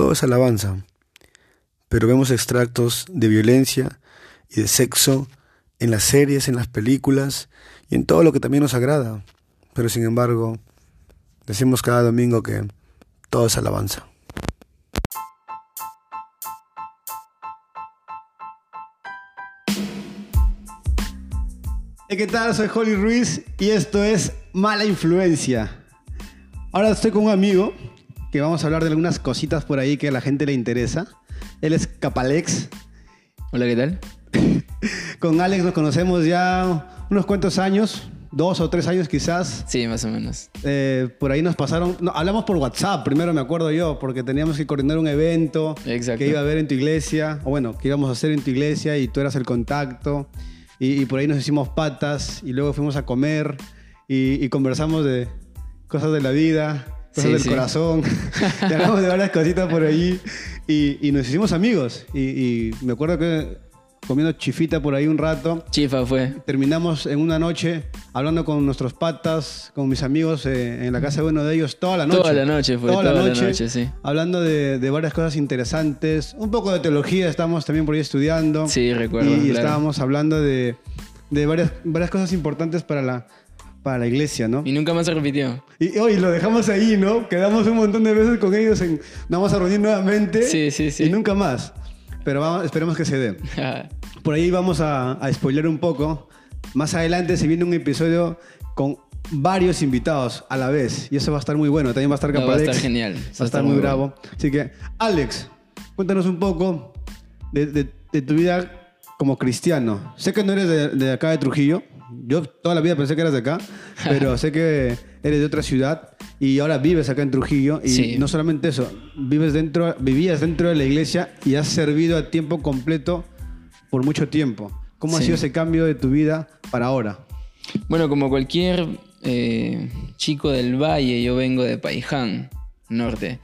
todo es alabanza, pero vemos extractos de violencia y de sexo en las series, en las películas y en todo lo que también nos agrada. Pero sin embargo, decimos cada domingo que todo es alabanza. ¿Qué tal? Soy Holly Ruiz y esto es Mala Influencia. Ahora estoy con un amigo que vamos a hablar de algunas cositas por ahí que a la gente le interesa. Él es Capalex. Hola, ¿qué tal? Con Alex nos conocemos ya unos cuantos años, dos o tres años quizás. Sí, más o menos. Eh, por ahí nos pasaron, no, hablamos por WhatsApp, primero me acuerdo yo, porque teníamos que coordinar un evento Exacto. que iba a haber en tu iglesia, o bueno, que íbamos a hacer en tu iglesia y tú eras el contacto. Y, y por ahí nos hicimos patas y luego fuimos a comer y, y conversamos de cosas de la vida, cosas Sí, del sí. corazón. y hablamos de varias cositas por allí y, y nos hicimos amigos. Y, y me acuerdo que comiendo chifita por ahí un rato. Chifa fue. Terminamos en una noche hablando con nuestros patas, con mis amigos eh, en la casa de uno de ellos toda la noche. Toda la noche fue, Toda, la, toda la noche, noche, sí. Hablando de, de varias cosas interesantes. Un poco de teología estamos también por ahí estudiando. Sí, recuerdo, Y claro. estábamos hablando de, de varias, varias cosas importantes para la, para la iglesia, ¿no? Y nunca más se repitió. Y hoy lo dejamos ahí, ¿no? Quedamos un montón de veces con ellos, en, nos vamos a reunir nuevamente. Sí, sí, sí. Y nunca más. Pero vamos, esperemos que se dé. Por ahí vamos a, a spoiler un poco. Más adelante se viene un episodio con varios invitados a la vez. Y eso va a estar muy bueno. También va a estar No, va a estar genial. Va a estar muy bravo. Así que, Alex, cuéntanos un poco de, de- de tu vida como cristiano. Sé que no eres de, de acá de Trujillo. Yo toda la vida pensé que eras de acá. Pero sé que eres de otra ciudad. Y ahora vives acá en Trujillo. Y Sí. no solamente eso. Vives dentro, vivías dentro de la iglesia y has servido a tiempo completo por mucho tiempo. ¿Cómo ha Sí. sido ese cambio de tu vida para ahora? Bueno, como cualquier eh, chico del valle, yo vengo de Paiján, norte.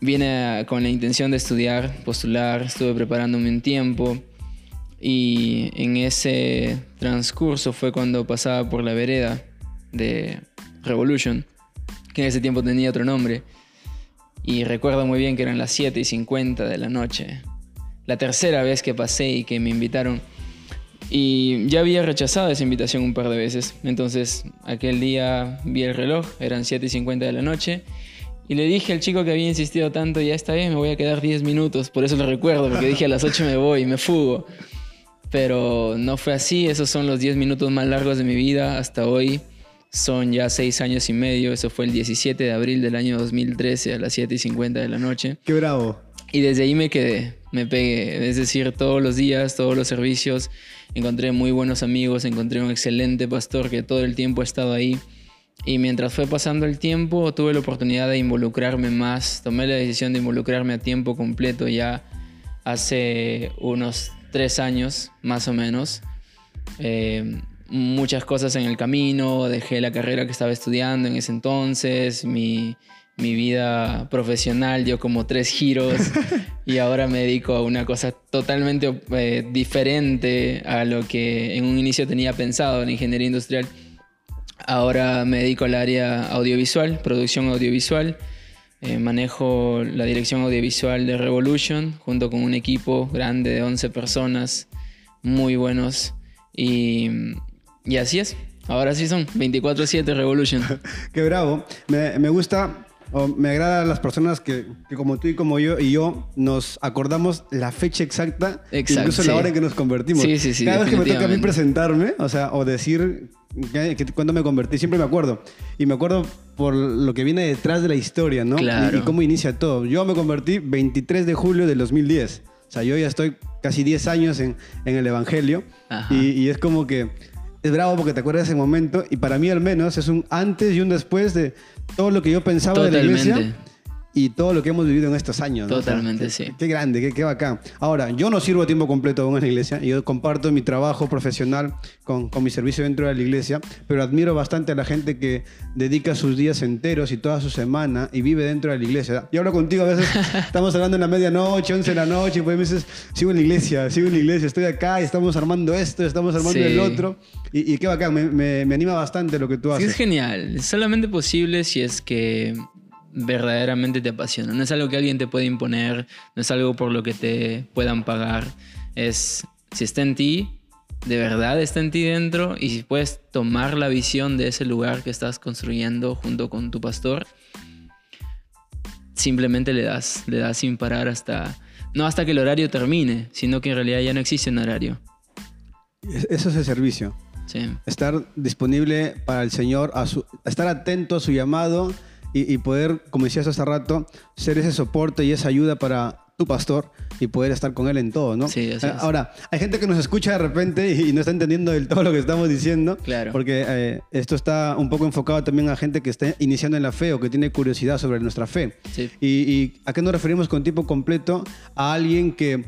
Vine a- con la intención de estudiar, postular, estuve preparándome un tiempo y en ese transcurso fue cuando pasaba por la vereda de Revolution, que en ese tiempo tenía otro nombre. Y recuerdo muy bien que eran las 7 y 50 de la noche. La tercera vez que pasé y que me invitaron. Y ya había rechazado esa invitación un par de veces. Entonces, aquel día vi el reloj, eran 7 y 50 de la noche. Y le dije al chico que había insistido tanto, ya está bien, me voy a quedar 10 minutos. Por eso lo recuerdo, porque dije a las 8 me voy, me fugo. Pero no fue así, esos son los 10 minutos más largos de mi vida hasta hoy. Son ya 6 años y medio, eso fue el 17 de abril del año 2013 a las 7 y 50 de la noche. Qué bravo. Y desde ahí me quedé, me pegué. Es decir, todos los días, todos los servicios, encontré muy buenos amigos, encontré un excelente pastor que todo el tiempo ha estado ahí. Y mientras fue pasando el tiempo, tuve la oportunidad de involucrarme más. Tomé la decisión de involucrarme a tiempo completo ya hace unos tres años, más o menos. Eh, muchas cosas en el camino, dejé la carrera que estaba estudiando en ese entonces, mi, mi vida profesional dio como tres giros y ahora me dedico a una cosa totalmente eh, diferente a lo que en un inicio tenía pensado en ingeniería industrial. Ahora me dedico al área audiovisual, producción audiovisual. Eh, manejo la dirección audiovisual de Revolution junto con un equipo grande de 11 personas, muy buenos. Y, y así es. Ahora sí son 24/7 Revolution. Qué bravo. Me, me gusta, me agrada a las personas que, que como tú y como yo y yo nos acordamos la fecha exacta, Exacto, incluso sí. la hora en que nos convertimos. Sí, sí, sí, Cada vez que me toca a mí presentarme, o sea, o decir que, que cuando me convertí, siempre me acuerdo. Y me acuerdo por lo que viene detrás de la historia, ¿no? Claro. Y, y cómo inicia todo. Yo me convertí 23 de julio del 2010. O sea, yo ya estoy casi 10 años en, en el Evangelio. Y es como que es bravo porque te acuerdas de ese momento y para mí al menos es un antes y un después de todo lo que yo pensaba de la iglesia. Y todo lo que hemos vivido en estos años. ¿no? O sea, Totalmente, qué- sí. Qué grande, qué, qué bacán. Ahora, yo no sirvo a tiempo completo aún en la iglesia, yo comparto mi trabajo profesional con, con mi servicio dentro de la iglesia, pero admiro bastante a la gente que dedica sus días enteros y toda su semana y vive dentro de la iglesia. Yo hablo contigo a veces, estamos hablando en la medianoche, 11 de la noche, y pues me dices, sigo en la iglesia, sigo en la iglesia, estoy acá y estamos armando esto, estamos armando Sí. el otro. Y, y qué bacán, me, me- me anima bastante lo que tú Sí, haces. es genial. Es solamente posible si es que verdaderamente te apasiona. No es algo que alguien te puede imponer, no es algo por lo que te puedan pagar. Es, si está en ti, de verdad está en ti dentro y si puedes tomar la visión de ese lugar que estás construyendo junto con tu pastor, simplemente le das, le das sin parar hasta, no hasta que el horario termine, sino que en realidad ya no existe un horario. Eso es el servicio. Sí. Estar disponible para el Señor, a su, estar atento a su llamado y, y poder, como decías hace rato, ser ese soporte y esa ayuda para tu pastor y poder estar con él en todo, ¿no? Sí, así es. Ahora, hay gente que nos escucha de repente y no está entendiendo del todo lo que estamos diciendo. Claro. Porque eh, esto está un poco enfocado también a gente que está iniciando en la fe o que tiene curiosidad sobre nuestra fe. Sí. ¿Y, y a qué nos referimos con tiempo completo? A alguien que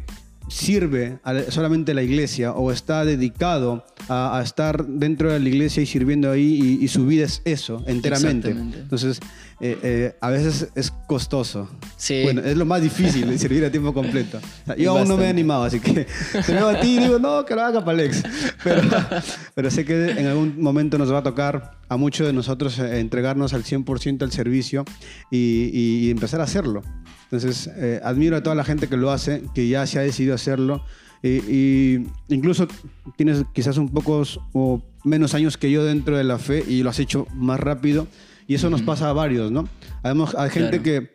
sirve a la- solamente a la iglesia o está dedicado a, a estar dentro de la iglesia y sirviendo ahí y, y su vida es eso, enteramente. Exactamente. Entonces, eh, eh, a veces es costoso. Sí. Bueno, es lo más difícil de servir a tiempo completo. O sea, yo aún no me he Bastante. animado, así que te veo a ti y digo, no, que lo haga para Alex. Pero, pero sé que en algún momento nos va a tocar a muchos de nosotros eh, entregarnos al 100% al servicio y, y- y empezar a hacerlo. Entonces, eh, admiro a toda la gente que lo hace, que ya se ha decidido hacerlo. Y, y incluso tienes quizás un poco o menos años que yo dentro de la fe y lo has hecho más rápido. Y eso nos pasa a varios, ¿no? Además, hay gente Claro. que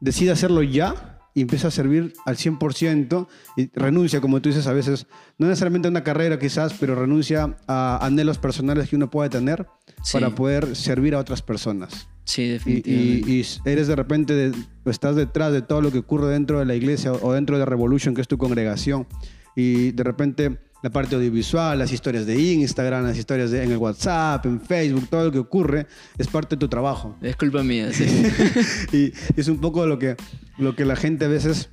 decide hacerlo ya y empieza a servir al 100% y renuncia, como tú dices, a veces, no necesariamente a una carrera quizás, pero renuncia a anhelos personales que uno puede tener Sí. para poder servir a otras personas. Sí, Y, definitivamente. y- y eres de repente, de- estás detrás de todo lo que ocurre dentro de la iglesia o dentro de Revolution, que es tu congregación, y de repente la parte audiovisual, las historias de Instagram, las historias de, en el WhatsApp, en Facebook, todo lo que ocurre es parte de tu trabajo. Es culpa mía, sí. y es un poco lo que, lo que la gente a veces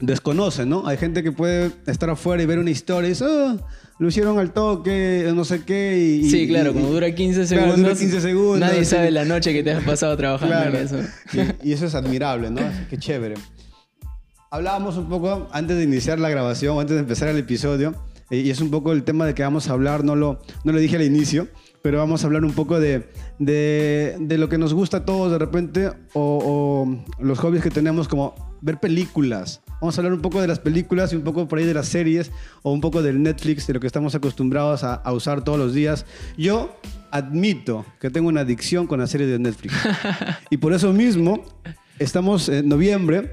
desconoce, ¿no? Hay gente que puede estar afuera y ver una historia y dice, "Ah, lo hicieron al toque, no sé qué. Y, Sí, claro, y- como dura 15 Claro, segundos. dura 15 segundos, Nadie sabe la noche que te has pasado trabajando Claro. en eso. Y, y eso es admirable, ¿no? Qué chévere. Hablábamos un poco antes de iniciar la grabación, antes de empezar el episodio, y es un poco el tema de que vamos a hablar, no lo, no lo dije al inicio, pero vamos a hablar un poco de, de, de lo que nos gusta a todos de repente, o, o los hobbies que tenemos como ver películas. Vamos a hablar un poco de las películas y un poco por ahí de las series, o un poco del Netflix, de lo que estamos acostumbrados a, a usar todos los días. Yo admito que tengo una adicción con las series de Netflix. y por eso mismo, estamos en noviembre,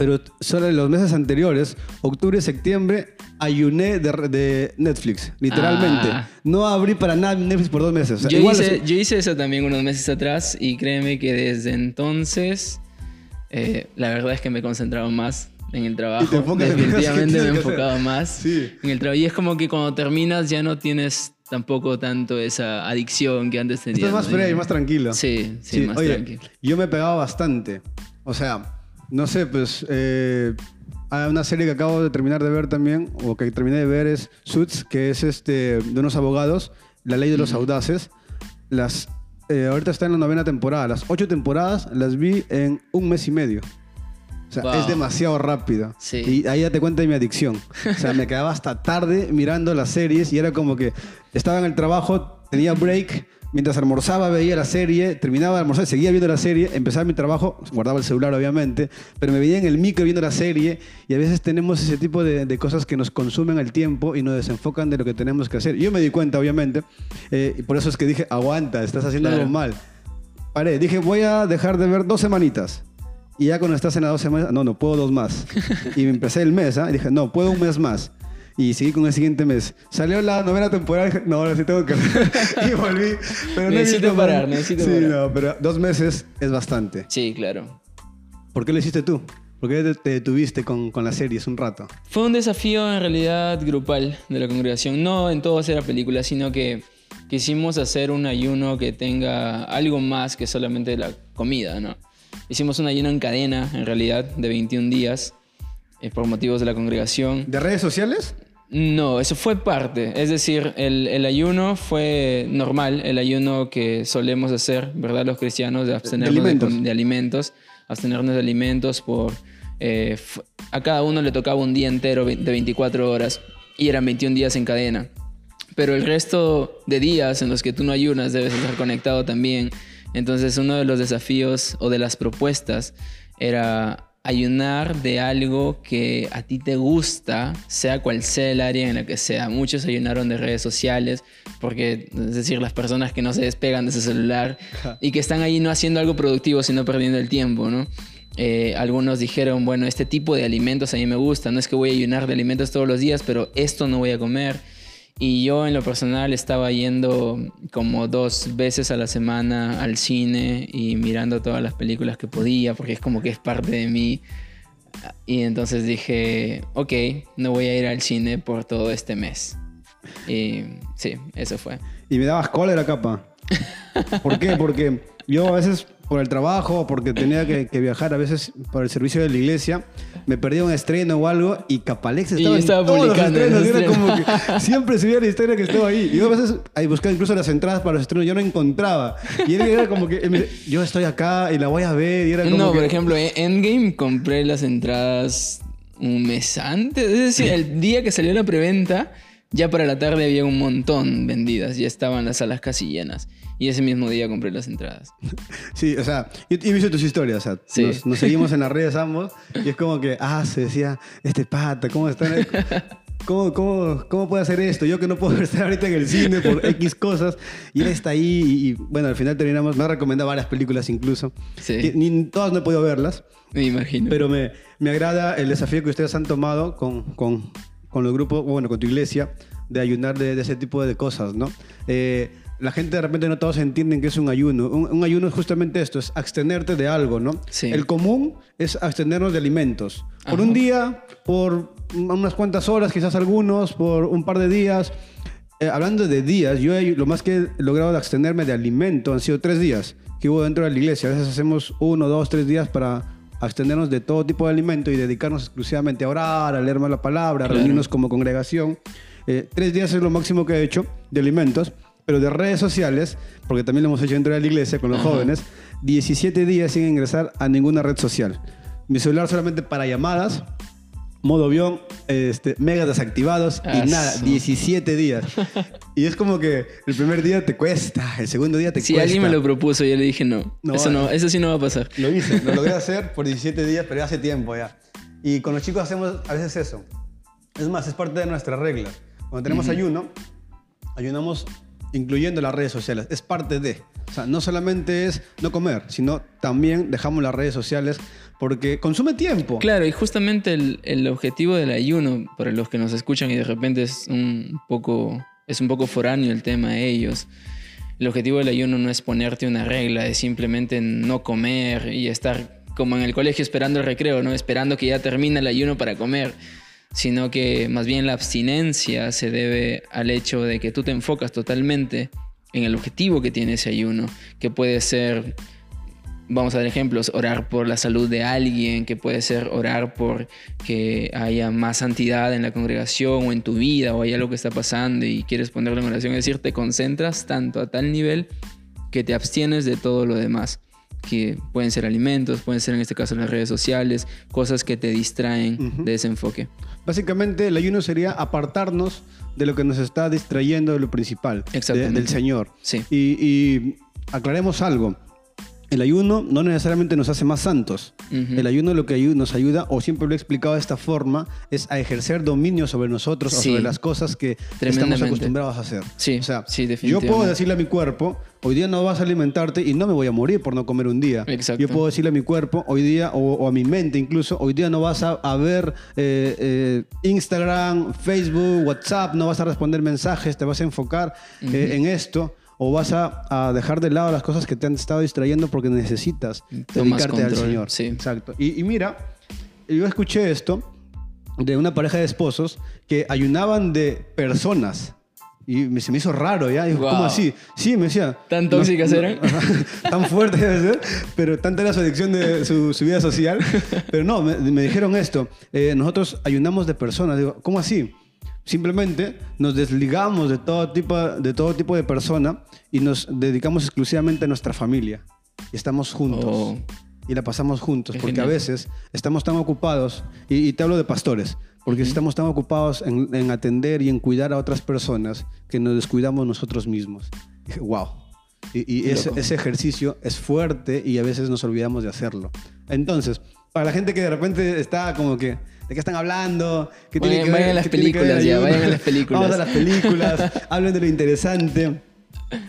pero solo en los meses anteriores, octubre y septiembre, ayuné de, de Netflix, literalmente. Ah. No abrí para nada Netflix por dos meses. O sea, Yo igual hice, es- yo hice eso también unos meses atrás y créeme que desde entonces eh, la verdad es que me he concentrado más en el trabajo. Definitivamente me he enfocado hacer. más Sí. en el trabajo. Y es como que cuando terminas ya no tienes tampoco tanto esa adicción que antes tenías. Estás más ¿no? free, más tranquilo. Sí, sí, más oye, tranquilo. Yo me he pegado bastante. O sea, no sé, pues. eh, hay una serie que acabo de terminar de ver también, o que terminé de ver, es Suits, que es este, de unos abogados, La Ley de los Audaces. Las, eh, ahorita está en la novena temporada. Las ocho temporadas las vi en un mes y medio. O sea, Wow. es demasiado rápido. Sí. Y ahí ya te cuenta de mi adicción. O sea, me quedaba hasta tarde mirando las series y era como que estaba en el trabajo, tenía break, mientras almorzaba veía la serie, terminaba de almorzar, seguía viendo la serie, empezaba mi trabajo, guardaba el celular obviamente, pero me veía en el micro viendo la serie y a veces tenemos ese tipo de, de cosas que nos consumen el tiempo y nos desenfocan de lo que tenemos que hacer. Yo me di cuenta obviamente eh, y por eso es que dije, aguanta, estás haciendo Claro. algo mal. Paré, dije, voy a dejar de ver dos semanitas. Y ya cuando estás en las dos semanas, no, no, puedo dos más. y empecé el mes, ¿ah? Y dije, no, puedo un mes más. Y seguí con el siguiente mes. Salió la novena temporada no, ahora sí tengo que y volví. Pero no Necesito visto parar, necesito sí, parar. no, pero dos meses es bastante. Sí, claro. ¿Por qué lo hiciste tú? ¿Por qué te, te detuviste con, con las series un rato? Fue un desafío en realidad grupal de la congregación. No en todo hacer la película, sino que quisimos hacer un ayuno que tenga algo más que solamente la comida, ¿no? Hicimos un ayuno en cadena, en realidad, de 21 días, eh, por motivos de la congregación. ¿De redes sociales? No, eso fue parte. Es decir, el, el ayuno fue normal, el ayuno que solemos hacer, ¿verdad? Los cristianos, de abstenernos de, alimentos. com- de alimentos, abstenernos de alimentos por... eh, a cada uno le tocaba un día entero de 24 horas y eran 21 días en cadena. Pero el resto de días en los que tú no ayunas debes estar conectado también Entonces uno de los desafíos o de las propuestas era ayunar de algo que a ti te gusta, sea cual sea el área en la que sea. Muchos ayunaron de redes sociales, porque, es decir, las personas que no se despegan de ese celular y que están ahí no haciendo algo productivo, sino perdiendo el tiempo, ¿no? Eh, algunos dijeron, bueno, este tipo de alimentos a mí me gusta, no es que voy a ayunar de alimentos todos los días, pero esto no voy a comer. Y yo en lo personal estaba yendo como dos veces a la semana al cine y mirando todas las películas que podía, porque es como que es parte de mí. Y entonces dije, ok, no voy a ir al cine por todo este mes. Y sí, eso fue. Y me dabas cólera, capa. ¿Por qué? Porque yo a veces por el trabajo, porque tenía que, viajar a veces por el servicio de la iglesia, me perdía un estreno o algo y Capalex estaba, y estaba en publicando los estrenos. Era como que siempre subía la historia que estaba ahí. Y yo a veces ahí buscaba incluso las entradas para los estrenos, yo no encontraba. Y él era como que, yo estoy acá y la voy a ver. Y era como no, por ejemplo, en Endgame compré las entradas un mes antes. Es decir, el día que salió la preventa, ya para la tarde había un montón vendidas. Ya estaban las salas casi llenas. Y ese mismo día compré las entradas. Sí, o sea, y, he visto tus historias, o sea, nos, seguimos en las redes ambos y es como que, ah, se decía, este pata, ¿cómo está? ¿Cómo, cómo, cómo puede hacer esto? Yo que no puedo estar ahorita en el cine por X cosas y él está ahí y, bueno, al final terminamos, me ha recomendado varias películas incluso. Sí. ni todas no he podido verlas. Me imagino. Pero me, me agrada el desafío que ustedes han tomado con, con, con los grupos, bueno, con tu iglesia, de ayunar de, de ese tipo de cosas, ¿no? Eh, la gente de repente no todos entienden que es un ayuno. Un, ayuno es justamente esto, es abstenerte de algo, ¿no? El común es abstenernos de alimentos. Por un día, por unas cuantas horas, quizás algunos, por un par de días. Eh, hablando de días, yo lo más que he logrado de abstenerme de alimento han sido tres días que hubo dentro de la iglesia. A veces hacemos uno, dos, tres días para abstenernos de todo tipo de alimento y dedicarnos exclusivamente a orar, a leer más la palabra, a reunirnos como congregación. Eh, tres días es lo máximo que he hecho de alimentos pero de redes sociales, porque también lo hemos hecho dentro de la iglesia con los jóvenes, 17 días sin ingresar a ninguna red social. Mi celular solamente para llamadas, modo avión, este, mega desactivados y nada, 17 días. y es como que el primer día te cuesta, el segundo día te cuesta. Si alguien me lo propuso, yo le dije no. eso, no eso sí no va a pasar. Lo hice, lo logré hacer por 17 días, pero hace tiempo ya. Y con los chicos hacemos a veces eso. Es más, es parte de nuestra regla. Cuando tenemos ayuno, ayunamos incluyendo las redes sociales. Es parte de. O sea, no solamente es no comer, sino también dejamos las redes sociales porque consume tiempo. Claro, y justamente el, objetivo del ayuno, para los que nos escuchan y de repente es un poco, es un poco foráneo el tema de ellos. El objetivo del ayuno no es ponerte una regla, es simplemente no comer y estar como en el colegio esperando el recreo, ¿no? Esperando que ya termine el ayuno para comer sino que más bien la abstinencia se debe al hecho de que tú te enfocas totalmente en el objetivo que tiene ese ayuno, que puede ser, vamos a dar ejemplos, orar por la salud de alguien, que puede ser orar por que haya más santidad en la congregación o en tu vida o hay algo que está pasando y quieres ponerlo en oración, es decir, te concentras tanto a tal nivel que te abstienes de todo lo demás que pueden ser alimentos, pueden ser en este caso las redes sociales, cosas que te distraen de ese enfoque. Básicamente el ayuno sería apartarnos de lo que nos está distrayendo de lo principal, del Señor. Sí. y aclaremos algo. El ayuno no necesariamente nos hace más santos. El ayuno lo que nos ayuda, o siempre lo he explicado de esta forma, es a ejercer dominio sobre nosotros o sobre las cosas que estamos acostumbrados a hacer. Sí, o sea, sí, yo puedo decirle a mi cuerpo, hoy día no vas a alimentarte y no me voy a morir por no comer un día. Exacto. Yo puedo decirle a mi cuerpo, hoy día, o, a mi mente incluso, hoy día no vas a, ver eh, eh, Instagram, Facebook, WhatsApp, no vas a responder mensajes, te vas a enfocar eh, en esto o vas a, dejar de lado las cosas que te han estado distrayendo porque necesitas dedicarte al Señor. Sí. Exacto. Y, mira, yo escuché esto de una pareja de esposos que ayunaban de personas. Y se me hizo raro, ¿ya? ¿Cómo así? Sí, me decía. ¿Tan tóxicas eran? tan fuerte debe ser, pero tanta era su adicción de su, vida social. Pero no, me, dijeron esto. Eh, nosotros ayunamos de personas. Digo, ¿cómo así? Simplemente nos desligamos de todo tipo de, todo tipo de persona y nos dedicamos exclusivamente a nuestra familia. Y estamos juntos. Oh. Y la pasamos juntos. porque a veces estamos tan ocupados, y, te hablo de pastores, porque estamos tan ocupados en, en, atender y en cuidar a otras personas que nos descuidamos nosotros mismos. wow. Y, y ese ejercicio es fuerte y a veces nos olvidamos de hacerlo. Entonces, para la gente que de repente está como que, ¿de qué están hablando? ¿Qué Vayan- que vayan a las tiene ver películas ya, vayan a las películas. Vamos a las películas, hablen de lo interesante.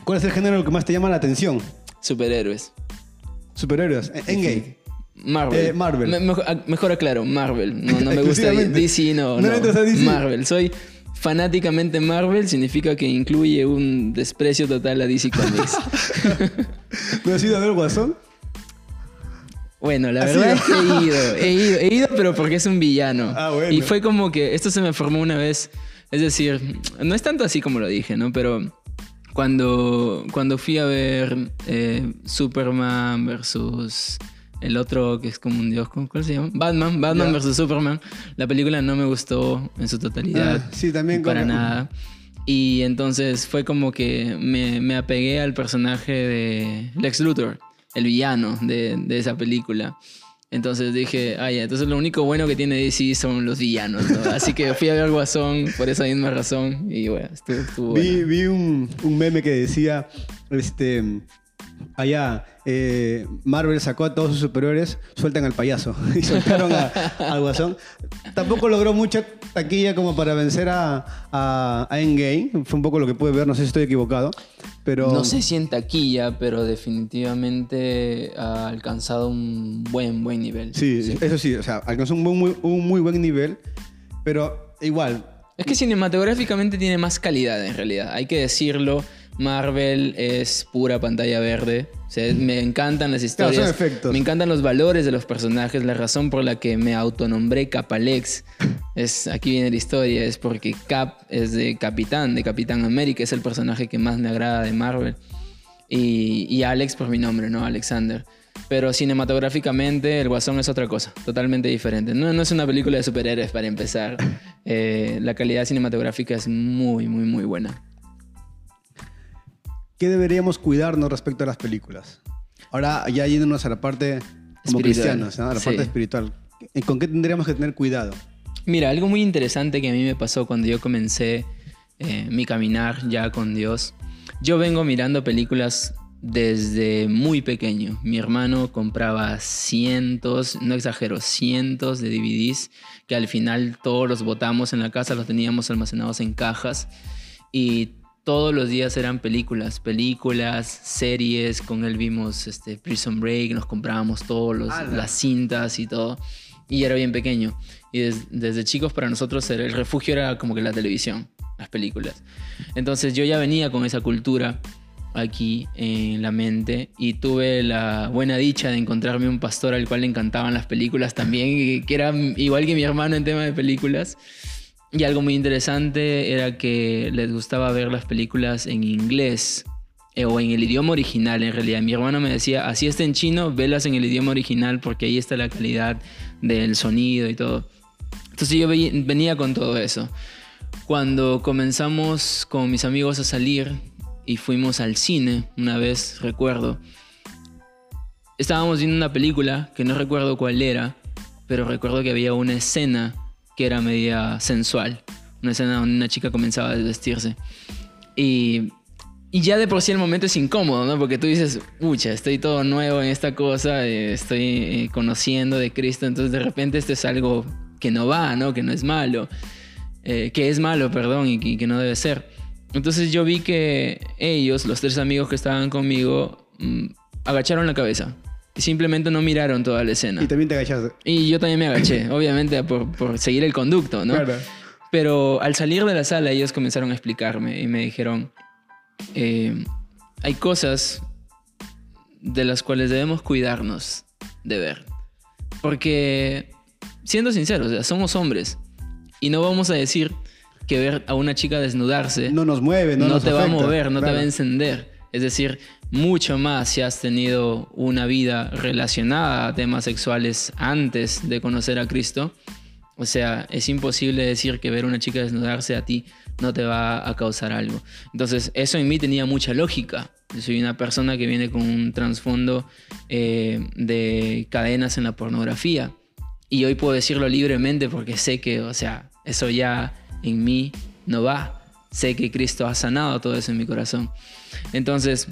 ¿Cuál es el género que más te llama la atención? Superhéroes. Superhéroes. En- Endgame. Marvel. Eh, Marvel. Me- mejor, ah, mejor aclaro, Marvel. No, no me gusta. DC, no. No no. a DC. Marvel. Soy fanáticamente Marvel, significa que incluye un desprecio total a DC Comics. ¿No has ido a ver Guasón? Bueno, la ¿Has verdad es que he ido, he ido, he ido, pero porque es un villano. Ah, bueno. Y fue como que esto se me formó una vez, es decir, no es tanto así como lo dije, ¿no? Pero cuando, cuando fui a ver eh, Superman versus el otro que es como un dios, ¿cómo- ¿cuál se llama? Batman, Batman Ya. versus Superman, la película no me gustó en su totalidad. Ah, sí, también Para como- nada. Y entonces fue como que me, me apegué al personaje de Lex Luthor, el villano de, de esa película. Entonces dije, ah, ya, entonces lo único bueno que tiene DC son los villanos, ¿no? Así que fui a ver Guasón por esa misma razón y bueno, estuvo, estuvo Vi, bueno. vi un, un meme que decía, este, allá, eh, Marvel sacó a todos sus superiores, sueltan al payaso. y soltaron a- al guasón. Tampoco logró mucha taquilla como para vencer a, a, a Endgame. Fue un poco lo que pude ver, no sé si estoy equivocado. Pero No sé si en taquilla, pero definitivamente ha alcanzado un buen, buen nivel. Sí, eso sí, o sea, alcanzó un muy- un muy buen nivel, pero igual. Es que cinematográficamente tiene más calidad en realidad, hay que decirlo. Marvel es pura pantalla verde. O sea, me encantan las Claro, historias. son efectos. Me encantan los valores de los personajes. La razón por la que me autonombré Capalex es aquí viene la historia. Es porque Cap es de Capitán, de Capitán América. Es el personaje que más me agrada de Marvel. Y, y Alex por mi nombre, ¿no? Alexander. Pero cinematográficamente el Guasón es otra cosa, totalmente diferente. No, no es una película de superhéroes para empezar. Eh, la calidad cinematográfica es muy, muy, muy buena. ¿Qué deberíamos cuidarnos respecto a las películas? Ahora ya yéndonos a la parte como Espiritual. cristianos, ¿no? a la Sí. parte espiritual. ¿Con qué tendríamos que tener cuidado? Mira, algo muy interesante que a mí me pasó cuando yo comencé eh, mi caminar ya con Dios. Yo vengo mirando películas desde muy pequeño. Mi hermano compraba cientos, no exagero, cientos de DVDs que al final todos los botamos en la casa, los teníamos almacenados en cajas y todos los días eran películas, películas, series. Con él vimos este, Prison Break, nos comprábamos todas ¡Hala! las cintas y todo. Y era bien pequeño. Y des- desde chicos para nosotros era- el refugio era como que la televisión, las películas. Entonces yo ya venía con esa cultura aquí en la mente y tuve la buena dicha de encontrarme un pastor al cual le encantaban las películas también, que era igual que mi hermano en tema de películas. Y algo muy interesante era que les gustaba ver las películas en inglés eh, o en el idioma original en realidad. Mi hermano me decía, así está en chino, velas en el idioma original porque ahí está la calidad del sonido y todo. Entonces yo ve- venía con todo eso. Cuando comenzamos con mis amigos a salir y fuimos al cine, una vez recuerdo, estábamos viendo una película que no recuerdo cuál era, pero recuerdo que había una escena que era media sensual. Una escena donde una chica comenzaba a desvestirse. Y, y ya de por sí el momento es incómodo, ¿no? Porque tú dices, pucha, estoy todo nuevo en esta cosa, eh, estoy eh, conociendo de Cristo, entonces de repente esto es algo que no va, ¿no? Que no es malo. Eh, que es malo, perdón, y que, que no debe ser. Entonces yo vi que ellos, los tres amigos que estaban conmigo, mm, agacharon la cabeza. Simplemente no miraron toda la escena. Y también te agachaste. Y yo también me agaché, obviamente por, por seguir el conducto, ¿no? Claro. Pero al salir de la sala ellos comenzaron a explicarme y me dijeron, eh, hay cosas de las cuales debemos cuidarnos de ver. Porque, siendo sinceros, o sea, somos hombres y no vamos a decir que ver a una chica desnudarse No nos mueve, no, no, nos te va a afecta. mover, no te Claro. va a encender. Es decir, mucho más si has tenido una vida relacionada a temas sexuales antes de conocer a Cristo. O sea, es imposible decir que ver a una chica desnudarse a ti no te va a causar algo. Entonces, eso en mí tenía mucha lógica. Yo soy una persona que viene con un trasfondo eh, de cadenas en la pornografía. Y hoy puedo decirlo libremente porque sé que, o sea, eso ya en mí no va. Sé que Cristo ha sanado todo eso en mi corazón. Entonces,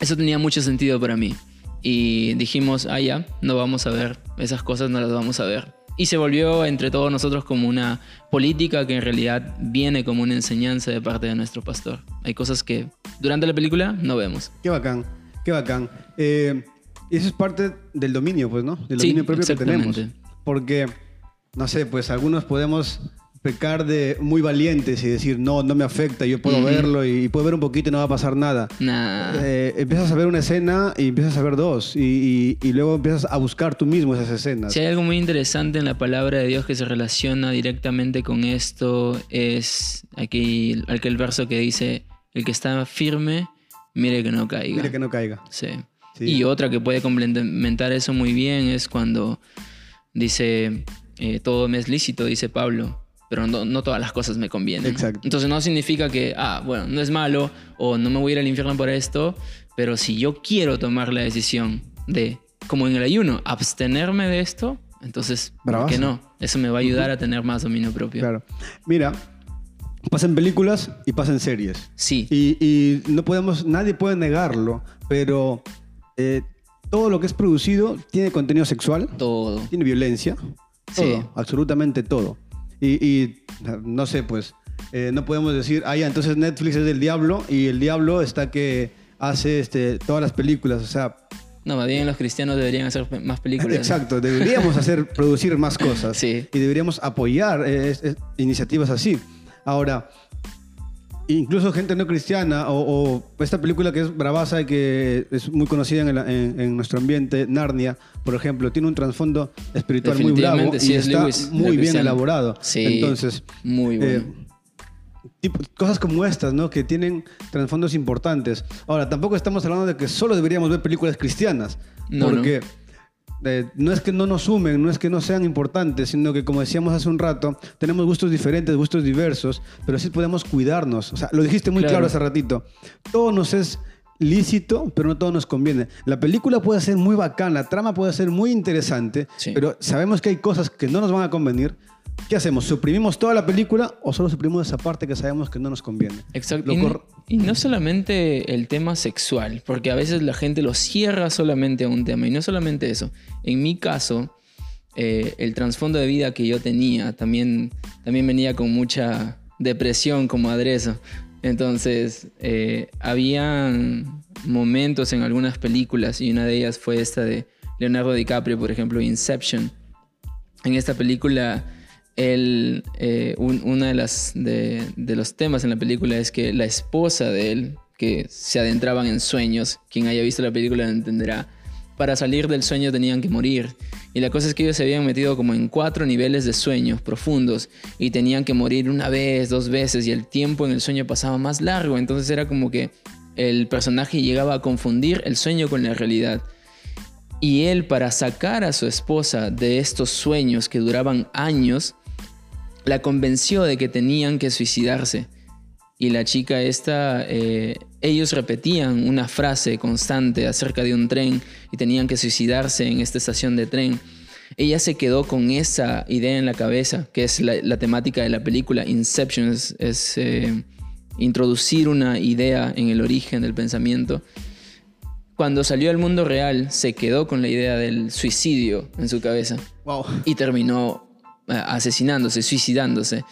eso tenía mucho sentido para mí. Y dijimos, ah, ya, no vamos a ver esas cosas, no las vamos a ver. Y se volvió entre todos nosotros como una política que en realidad viene como una enseñanza de parte de nuestro pastor. Hay cosas que durante la película no vemos. Qué bacán, qué bacán. Eh, y eso es parte del dominio, pues, ¿no? Del Sí, dominio propio que tenemos. Porque, no sé, pues algunos podemos pecar de muy valientes y decir, no, no me afecta, yo puedo verlo y, y puedo ver un poquito y no va a pasar nada. Nah. Eh, empiezas a ver una escena y empiezas a ver dos y, y- y luego empiezas a buscar tú mismo esas escenas. Si hay algo muy interesante en la palabra de Dios que se relaciona directamente con esto, es aquí, aquel verso que dice, el que está firme, mire que no caiga. Mira que no caiga. Sí. Sí. Y otra que puede complementar eso muy bien es cuando dice, eh, todo me es lícito, dice Pablo, pero no, no todas las cosas me convienen. Exacto. Entonces no significa que, ah, bueno, no es malo o no me voy a ir al infierno por esto, pero si yo quiero tomar la decisión de, como en el ayuno, abstenerme de esto, entonces, ¿por qué no? Eso me va a ayudar a tener más dominio propio. Claro. Mira, pasan películas y pasan series. Sí, Y, y no podemos, nadie puede negarlo, pero eh, todo lo que es producido tiene contenido sexual, todo. tiene violencia, Sí. todo, absolutamente todo. Y, y, no sé, pues, eh, no podemos decir, ah, ya, entonces Netflix es del diablo y el diablo está que hace este, todas las películas, o sea, No, más bien los cristianos deberían hacer más películas. Exacto, deberíamos hacer, producir más cosas Sí. y deberíamos apoyar eh, es- es- iniciativas así. Ahora, incluso gente no cristiana o, o esta película que es bravaza y que es muy conocida en, el- en- en nuestro ambiente, Narnia, por ejemplo, tiene un trasfondo espiritual muy bravo Definitivamente, y C.S. está Lewis, muy bien cristiano. elaborado. Sí, Entonces, muy bueno. eh, tipo- cosas como estas, ¿no? Que tienen trasfondos importantes. Ahora, tampoco estamos hablando de que solo deberíamos ver películas cristianas, No, porque eh, no es que no nos sumen, no es que no sean importantes, sino que como decíamos hace un rato, tenemos gustos diferentes, gustos diversos, pero sí podemos cuidarnos. O sea, lo dijiste muy Claro. claro hace ratito. Todo nos es lícito, pero no todo nos conviene. La película puede ser muy bacana, la trama puede ser muy interesante, Sí. pero sabemos que hay cosas que no nos van a convenir. ¿Qué hacemos? ¿Suprimimos toda la película o solo suprimimos esa parte que sabemos que no nos conviene? Exacto. Y, no solamente el tema sexual, porque a veces la gente lo cierra solamente a un tema. Y no solamente eso. En mi caso, eh, el trasfondo de vida que yo tenía también, también venía con mucha depresión como aderezo. Entonces, eh, habían momentos en algunas películas, y una de ellas fue esta de Leonardo DiCaprio, por ejemplo, Inception. En esta película, él, eh, un- una de las de, de los temas en la película es que la esposa de él, que se adentraban en sueños, quien haya visto la película entenderá, para salir del sueño tenían que morir. Y la cosa es que ellos se habían metido como en cuatro niveles de sueños profundos y tenían que morir una vez, dos veces y el tiempo en el sueño pasaba más largo. Entonces era como que el personaje llegaba a confundir el sueño con la realidad. Y él para sacar a su esposa de estos sueños que duraban años, la convenció de que tenían que suicidarse. Y la chica esta, eh, ellos repetían una frase constante acerca de un tren y tenían que suicidarse en esta estación de tren. Ella se quedó con esa idea en la cabeza, que es la, la temática de la película. Inception es, es, eh, introducir una idea en el origen del pensamiento. Cuando salió al mundo real, se quedó con la idea del suicidio en su cabeza Wow. y terminó asesinándose, suicidándose.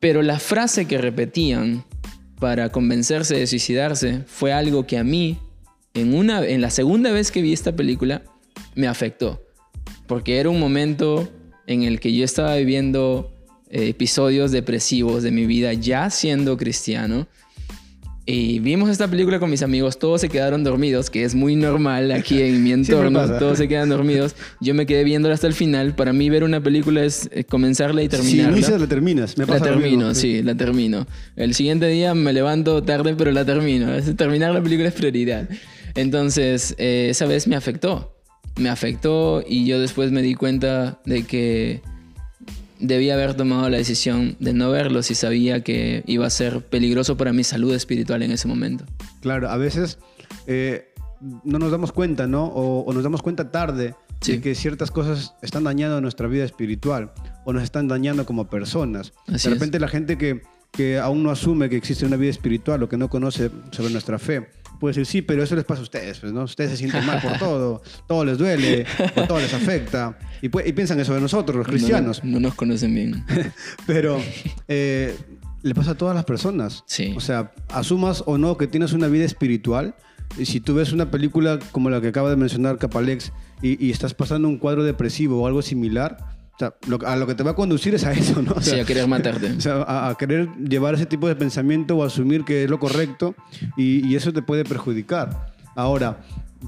Pero la frase que repetían para convencerse de suicidarse fue algo que a mí, en, una, en la segunda vez que vi esta película, me afectó. Porque era un momento en el que yo estaba viviendo eh, episodios depresivos de mi vida ya siendo cristiano. Y vimos esta película con mis amigos, todos se quedaron dormidos, que es muy normal aquí en mi entorno, todos se quedan dormidos. Yo me quedé viéndola hasta el final. Para mí ver una película es eh, comenzarla y Si terminarla. inicias, la terminas. Me La pasa lo termino, mismo. sí, la termino. El siguiente día me levanto tarde, pero la termino. Terminar la película es prioridad. Entonces, eh, esa vez me afectó. Me afectó y yo después me di cuenta de que debía haber tomado la decisión de no verlo si sabía que iba a ser peligroso para mi salud espiritual en ese momento. Claro, a veces eh, no nos damos cuenta, ¿no? O, o nos damos cuenta tarde Sí. de que ciertas cosas están dañando nuestra vida espiritual o nos están dañando como personas. Así de es. repente la gente que, que aún no asume que existe una vida espiritual o que no conoce sobre nuestra fe, puede decir, sí, pero eso les pasa a ustedes, pues, ¿no? Ustedes se sienten mal por todo, todo les duele, o todo les afecta. Y, y piensan eso de nosotros, los cristianos. No, no nos conocen bien. Pero eh, le pasa a todas las personas. Sí. O sea, asumas o no que tienes una vida espiritual. Y si tú ves una película como la que acaba de mencionar Capalex y, y estás pasando un cuadro depresivo o algo similar, o sea, lo- a lo que te va a conducir es a eso, ¿no? O Sí, sea, a querer matarte. o sea, a, a querer llevar ese tipo de pensamiento o asumir que es lo correcto y, y eso te puede perjudicar. Ahora,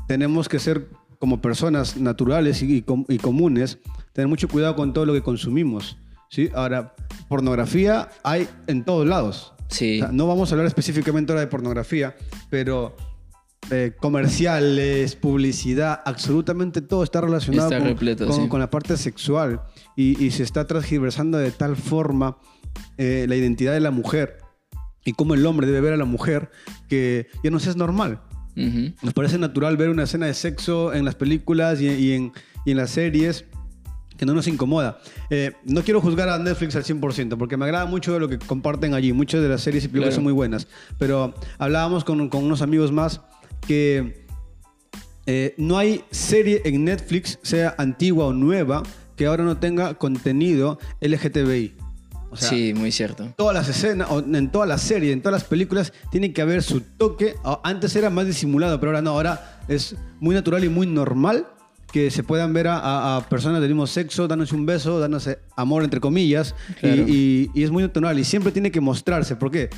tenemos que ser como personas naturales y, y com- y comunes, tener mucho cuidado con todo lo que consumimos. ¿sí? Ahora, pornografía hay en todos lados. Sí. O sea, no vamos a hablar específicamente ahora de pornografía, pero eh, comerciales, publicidad, absolutamente todo está relacionado Está con, repleto, con- sí. con la parte sexual y, y se está transgiversando de tal forma eh, la identidad de la mujer y cómo el hombre debe ver a la mujer que ya no es normal. Ujú. Nos parece natural ver una escena de sexo en las películas y, y en, y en las series que no nos incomoda. Eh, no quiero juzgar a Netflix al 100% porque me agrada mucho lo que comparten allí. Muchas de las series y películas Claro. son muy buenas. Pero hablábamos con, con unos amigos más que eh, no hay serie en Netflix, sea antigua o nueva, que ahora no tenga contenido LGTBI. O sea, sí, muy cierto. todas las escenas, o en todas las series, en todas las películas, tiene que haber su toque. Antes era más disimulado, pero ahora no. Ahora es muy natural y muy normal que se puedan ver a, a- a personas del mismo sexo dándose un beso, dándose amor, entre comillas. y- Claro. Y, y es muy natural y siempre tiene que mostrarse. ¿Por qué?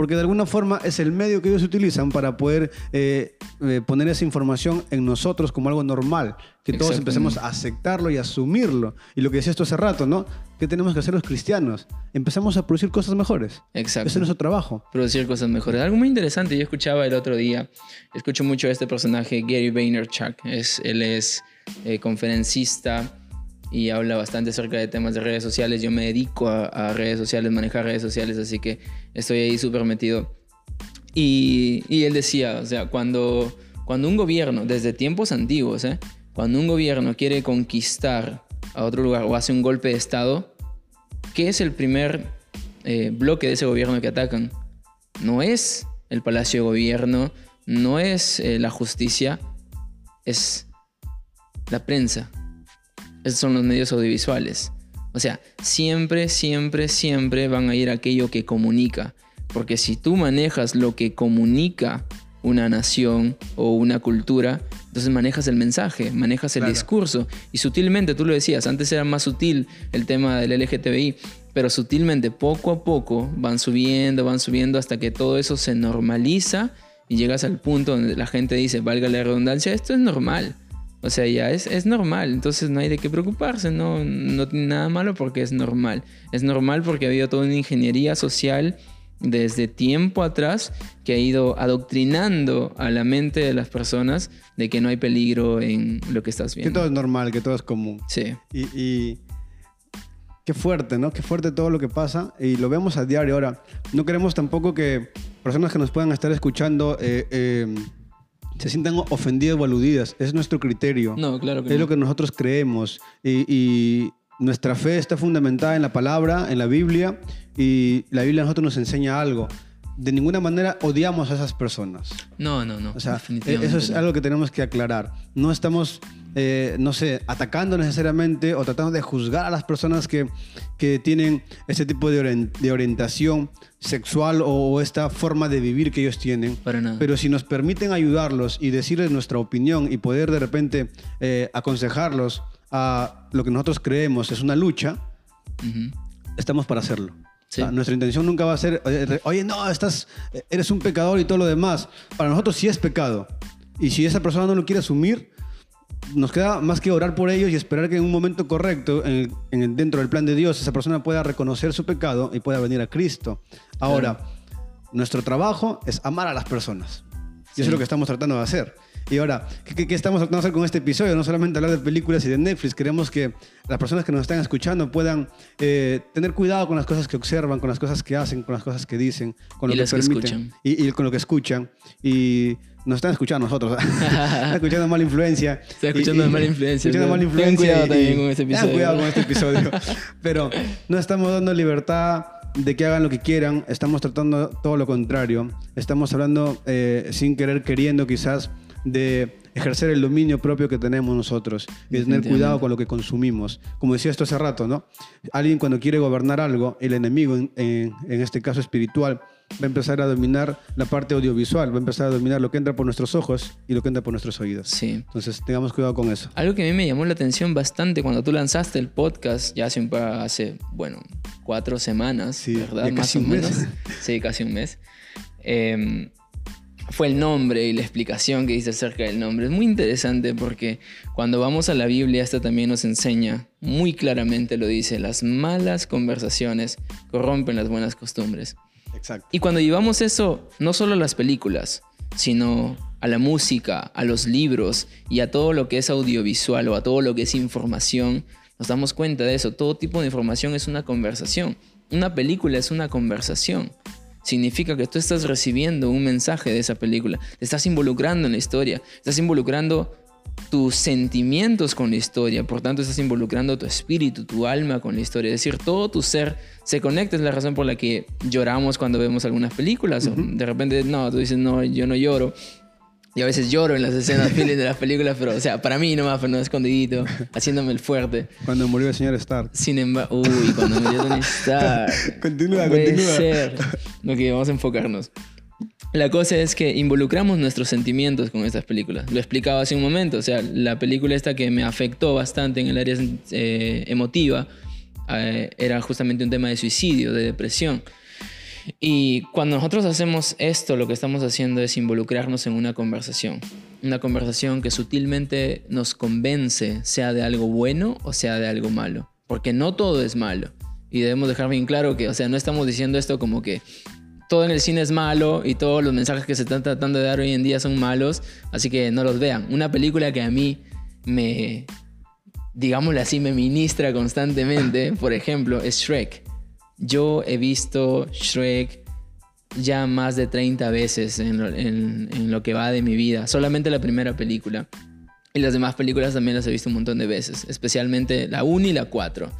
Porque de alguna forma es el medio que ellos utilizan para poder eh, eh, poner esa información en nosotros como algo normal. Que todos empecemos a aceptarlo y asumirlo. Y lo que decía esto hace rato, ¿no? ¿Qué tenemos que hacer los cristianos? Empezamos a producir cosas mejores. Exacto. Ese es nuestro trabajo. producir cosas mejores. Algo muy interesante, yo escuchaba el otro día, escucho mucho a este personaje, Gary Vaynerchuk. Es, él es eh, conferencista y habla bastante acerca de temas de redes sociales. Yo me dedico a, a redes sociales, manejar redes sociales, así que estoy ahí súper metido. Y, él decía, o sea, cuando, cuando un gobierno, desde tiempos antiguos, ¿eh? cuando un gobierno quiere conquistar a otro lugar o hace un golpe de Estado, ¿qué es el primer eh, bloque de ese gobierno que atacan? No es el Palacio de Gobierno, no es eh, la justicia, es la prensa. Esos son los medios audiovisuales. O sea, siempre, siempre, siempre van a ir a aquello que comunica. Porque si tú manejas lo que comunica una nación o una cultura, entonces manejas el mensaje, manejas el Claro. discurso. Y sutilmente, tú lo decías, antes era más sutil el tema del LGTBI, pero sutilmente, poco a poco, van subiendo, van subiendo hasta que todo eso se normaliza y llegas al punto donde la gente dice, valga la redundancia, esto es normal. O sea, ya es, es normal, entonces no hay de qué preocuparse, no, no tiene nada malo porque es normal. Es normal porque ha habido toda una ingeniería social desde tiempo atrás que ha ido adoctrinando a la mente de las personas de que no hay peligro en lo que estás Que viendo. todo es normal, que todo es común. Sí, Y, y qué fuerte, ¿no? Qué fuerte todo lo que pasa y lo vemos a diario. Ahora, no queremos tampoco que personas que nos puedan estar escuchando eh, eh, se sientan ofendidas o aludidas. Es nuestro criterio. no, claro que es no. lo que nosotros creemos. Y, y nuestra fe está fundamentada en la palabra, en la Biblia, y la Biblia a nosotros nos enseña algo. De ninguna manera odiamos a esas personas. No, no, no. O sea, definitivamente eso es algo que tenemos que aclarar. No estamos, eh, no sé, atacando necesariamente o tratando de juzgar a las personas que, que tienen este tipo de, de orientación sexual o, o esta forma de vivir que ellos tienen. Para nada. Pero si nos permiten ayudarlos y decirles nuestra opinión y poder de repente eh, aconsejarlos a lo que nosotros creemos es una lucha, Ujú. estamos para hacerlo. Sí. O sea, nuestra intención nunca va a ser, oye, re- oye, no, estás, eh, eres un pecador y todo lo demás. Para nosotros sí es pecado. Y si esa persona no lo quiere asumir, nos queda más que orar por ellos y esperar que en un momento correcto, en el- en el- dentro del plan de Dios, esa persona pueda reconocer su pecado y pueda venir a Cristo. Ahora, nuestro trabajo es amar a las personas. Y Sí. eso es lo que estamos tratando de hacer. Y ahora, ¿qué, estamos tratando de hacer con este episodio? No solamente hablar de películas y de Netflix, queremos que las personas que nos están escuchando puedan eh, tener cuidado con las cosas que observan, con las cosas que hacen, con las cosas que dicen, con lo Y que que permiten. escuchan. Y, y con lo que escuchan. Y nos están escuchando nosotros. están escuchando mala influencia. Está escuchando Y- mala influencia, Escuchando mala influencia. cuidado y- también con este episodio. cuidado con este episodio. Pero no estamos dando libertad de que hagan lo que quieran, estamos tratando todo lo contrario. Estamos hablando eh, sin querer, queriendo quizás, de ejercer el dominio propio que tenemos nosotros y de tener cuidado con lo que consumimos. Como decía esto hace rato, ¿no? Alguien cuando quiere gobernar algo, el enemigo, en, en este caso espiritual, va a empezar a dominar la parte audiovisual, va a empezar a dominar lo que entra por nuestros ojos y lo que entra por nuestros oídos. Sí. Entonces, tengamos cuidado con eso. Algo que a mí me llamó la atención bastante cuando tú lanzaste el podcast, ya hace, hace bueno, cuatro semanas, Sí, ¿verdad? Más casi o un mes. menos. Sí, casi un mes. Em, fue el nombre y la explicación que dice acerca del nombre. Es muy interesante porque cuando vamos a la Biblia, esta también nos enseña, muy claramente lo dice, las malas conversaciones corrompen las buenas costumbres. Exacto. Y cuando llevamos eso no solo a las películas, sino a la música, a los libros y a todo lo que es audiovisual o a todo lo que es información, nos damos cuenta de eso. Todo tipo de información es una conversación. Una película es una conversación. Significa que tú estás recibiendo un mensaje de esa película, te estás involucrando en la historia, estás involucrando tus sentimientos con la historia, por tanto estás involucrando tu espíritu, tu alma con la historia, es decir, todo tu ser se conecta, es la razón por la que lloramos cuando vemos algunas películas, o de repente, no, tú dices, no, yo no lloro, y a veces lloro en las escenas de las películas, pero, o sea, para mí nomás, pero no escondidito, haciéndome el fuerte. Cuando murió el señor Stark. Sin embargo, uy, cuando murió Tony Stark. Continúa, Puede continúa. ser. Ok, vamos a enfocarnos. La cosa es que involucramos nuestros sentimientos con estas películas. Lo explicaba hace un momento. O sea, la película esta que me afectó bastante en el área eh, emotiva eh, era justamente un tema de suicidio, de depresión. Y cuando nosotros hacemos esto, lo que estamos haciendo es involucrarnos en una conversación. Una conversación que sutilmente nos convence, sea de algo bueno o sea de algo malo. Porque no todo es malo. Y debemos dejar bien claro que, o sea, no estamos diciendo esto como que todo en el cine es malo y todos los mensajes que se están tratando de dar hoy en día son malos, así que no los vean. Una película que a mí me, digámoslo así, me ministra constantemente, por ejemplo, es Shrek. Yo he visto Shrek ya más de 30 veces en lo, que va de mi vida, solamente la primera película. Y las demás películas también las he visto un montón de veces, especialmente la 1 y la 4.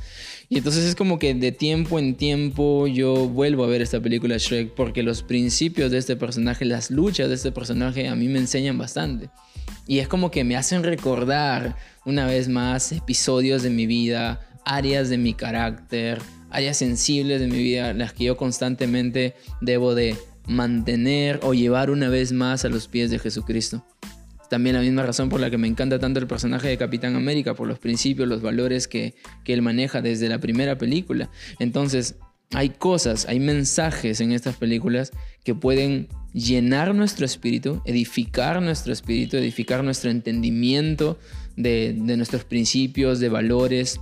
Y entonces es como que de tiempo en tiempo yo vuelvo a ver esta película Shrek porque los principios de este personaje, las luchas de este personaje a mí me enseñan bastante. Y es como que me hacen recordar una vez más episodios de mi vida, áreas de mi carácter, áreas sensibles de mi vida, las que yo constantemente debo de mantener o llevar una vez más a los pies de Jesucristo. También la misma razón por la que me encanta tanto el personaje de Capitán América, por los principios, los valores que, que él maneja desde la primera película. Entonces, hay cosas, hay mensajes en estas películas que pueden llenar nuestro espíritu, edificar nuestro espíritu, edificar nuestro entendimiento de, de nuestros principios, de valores,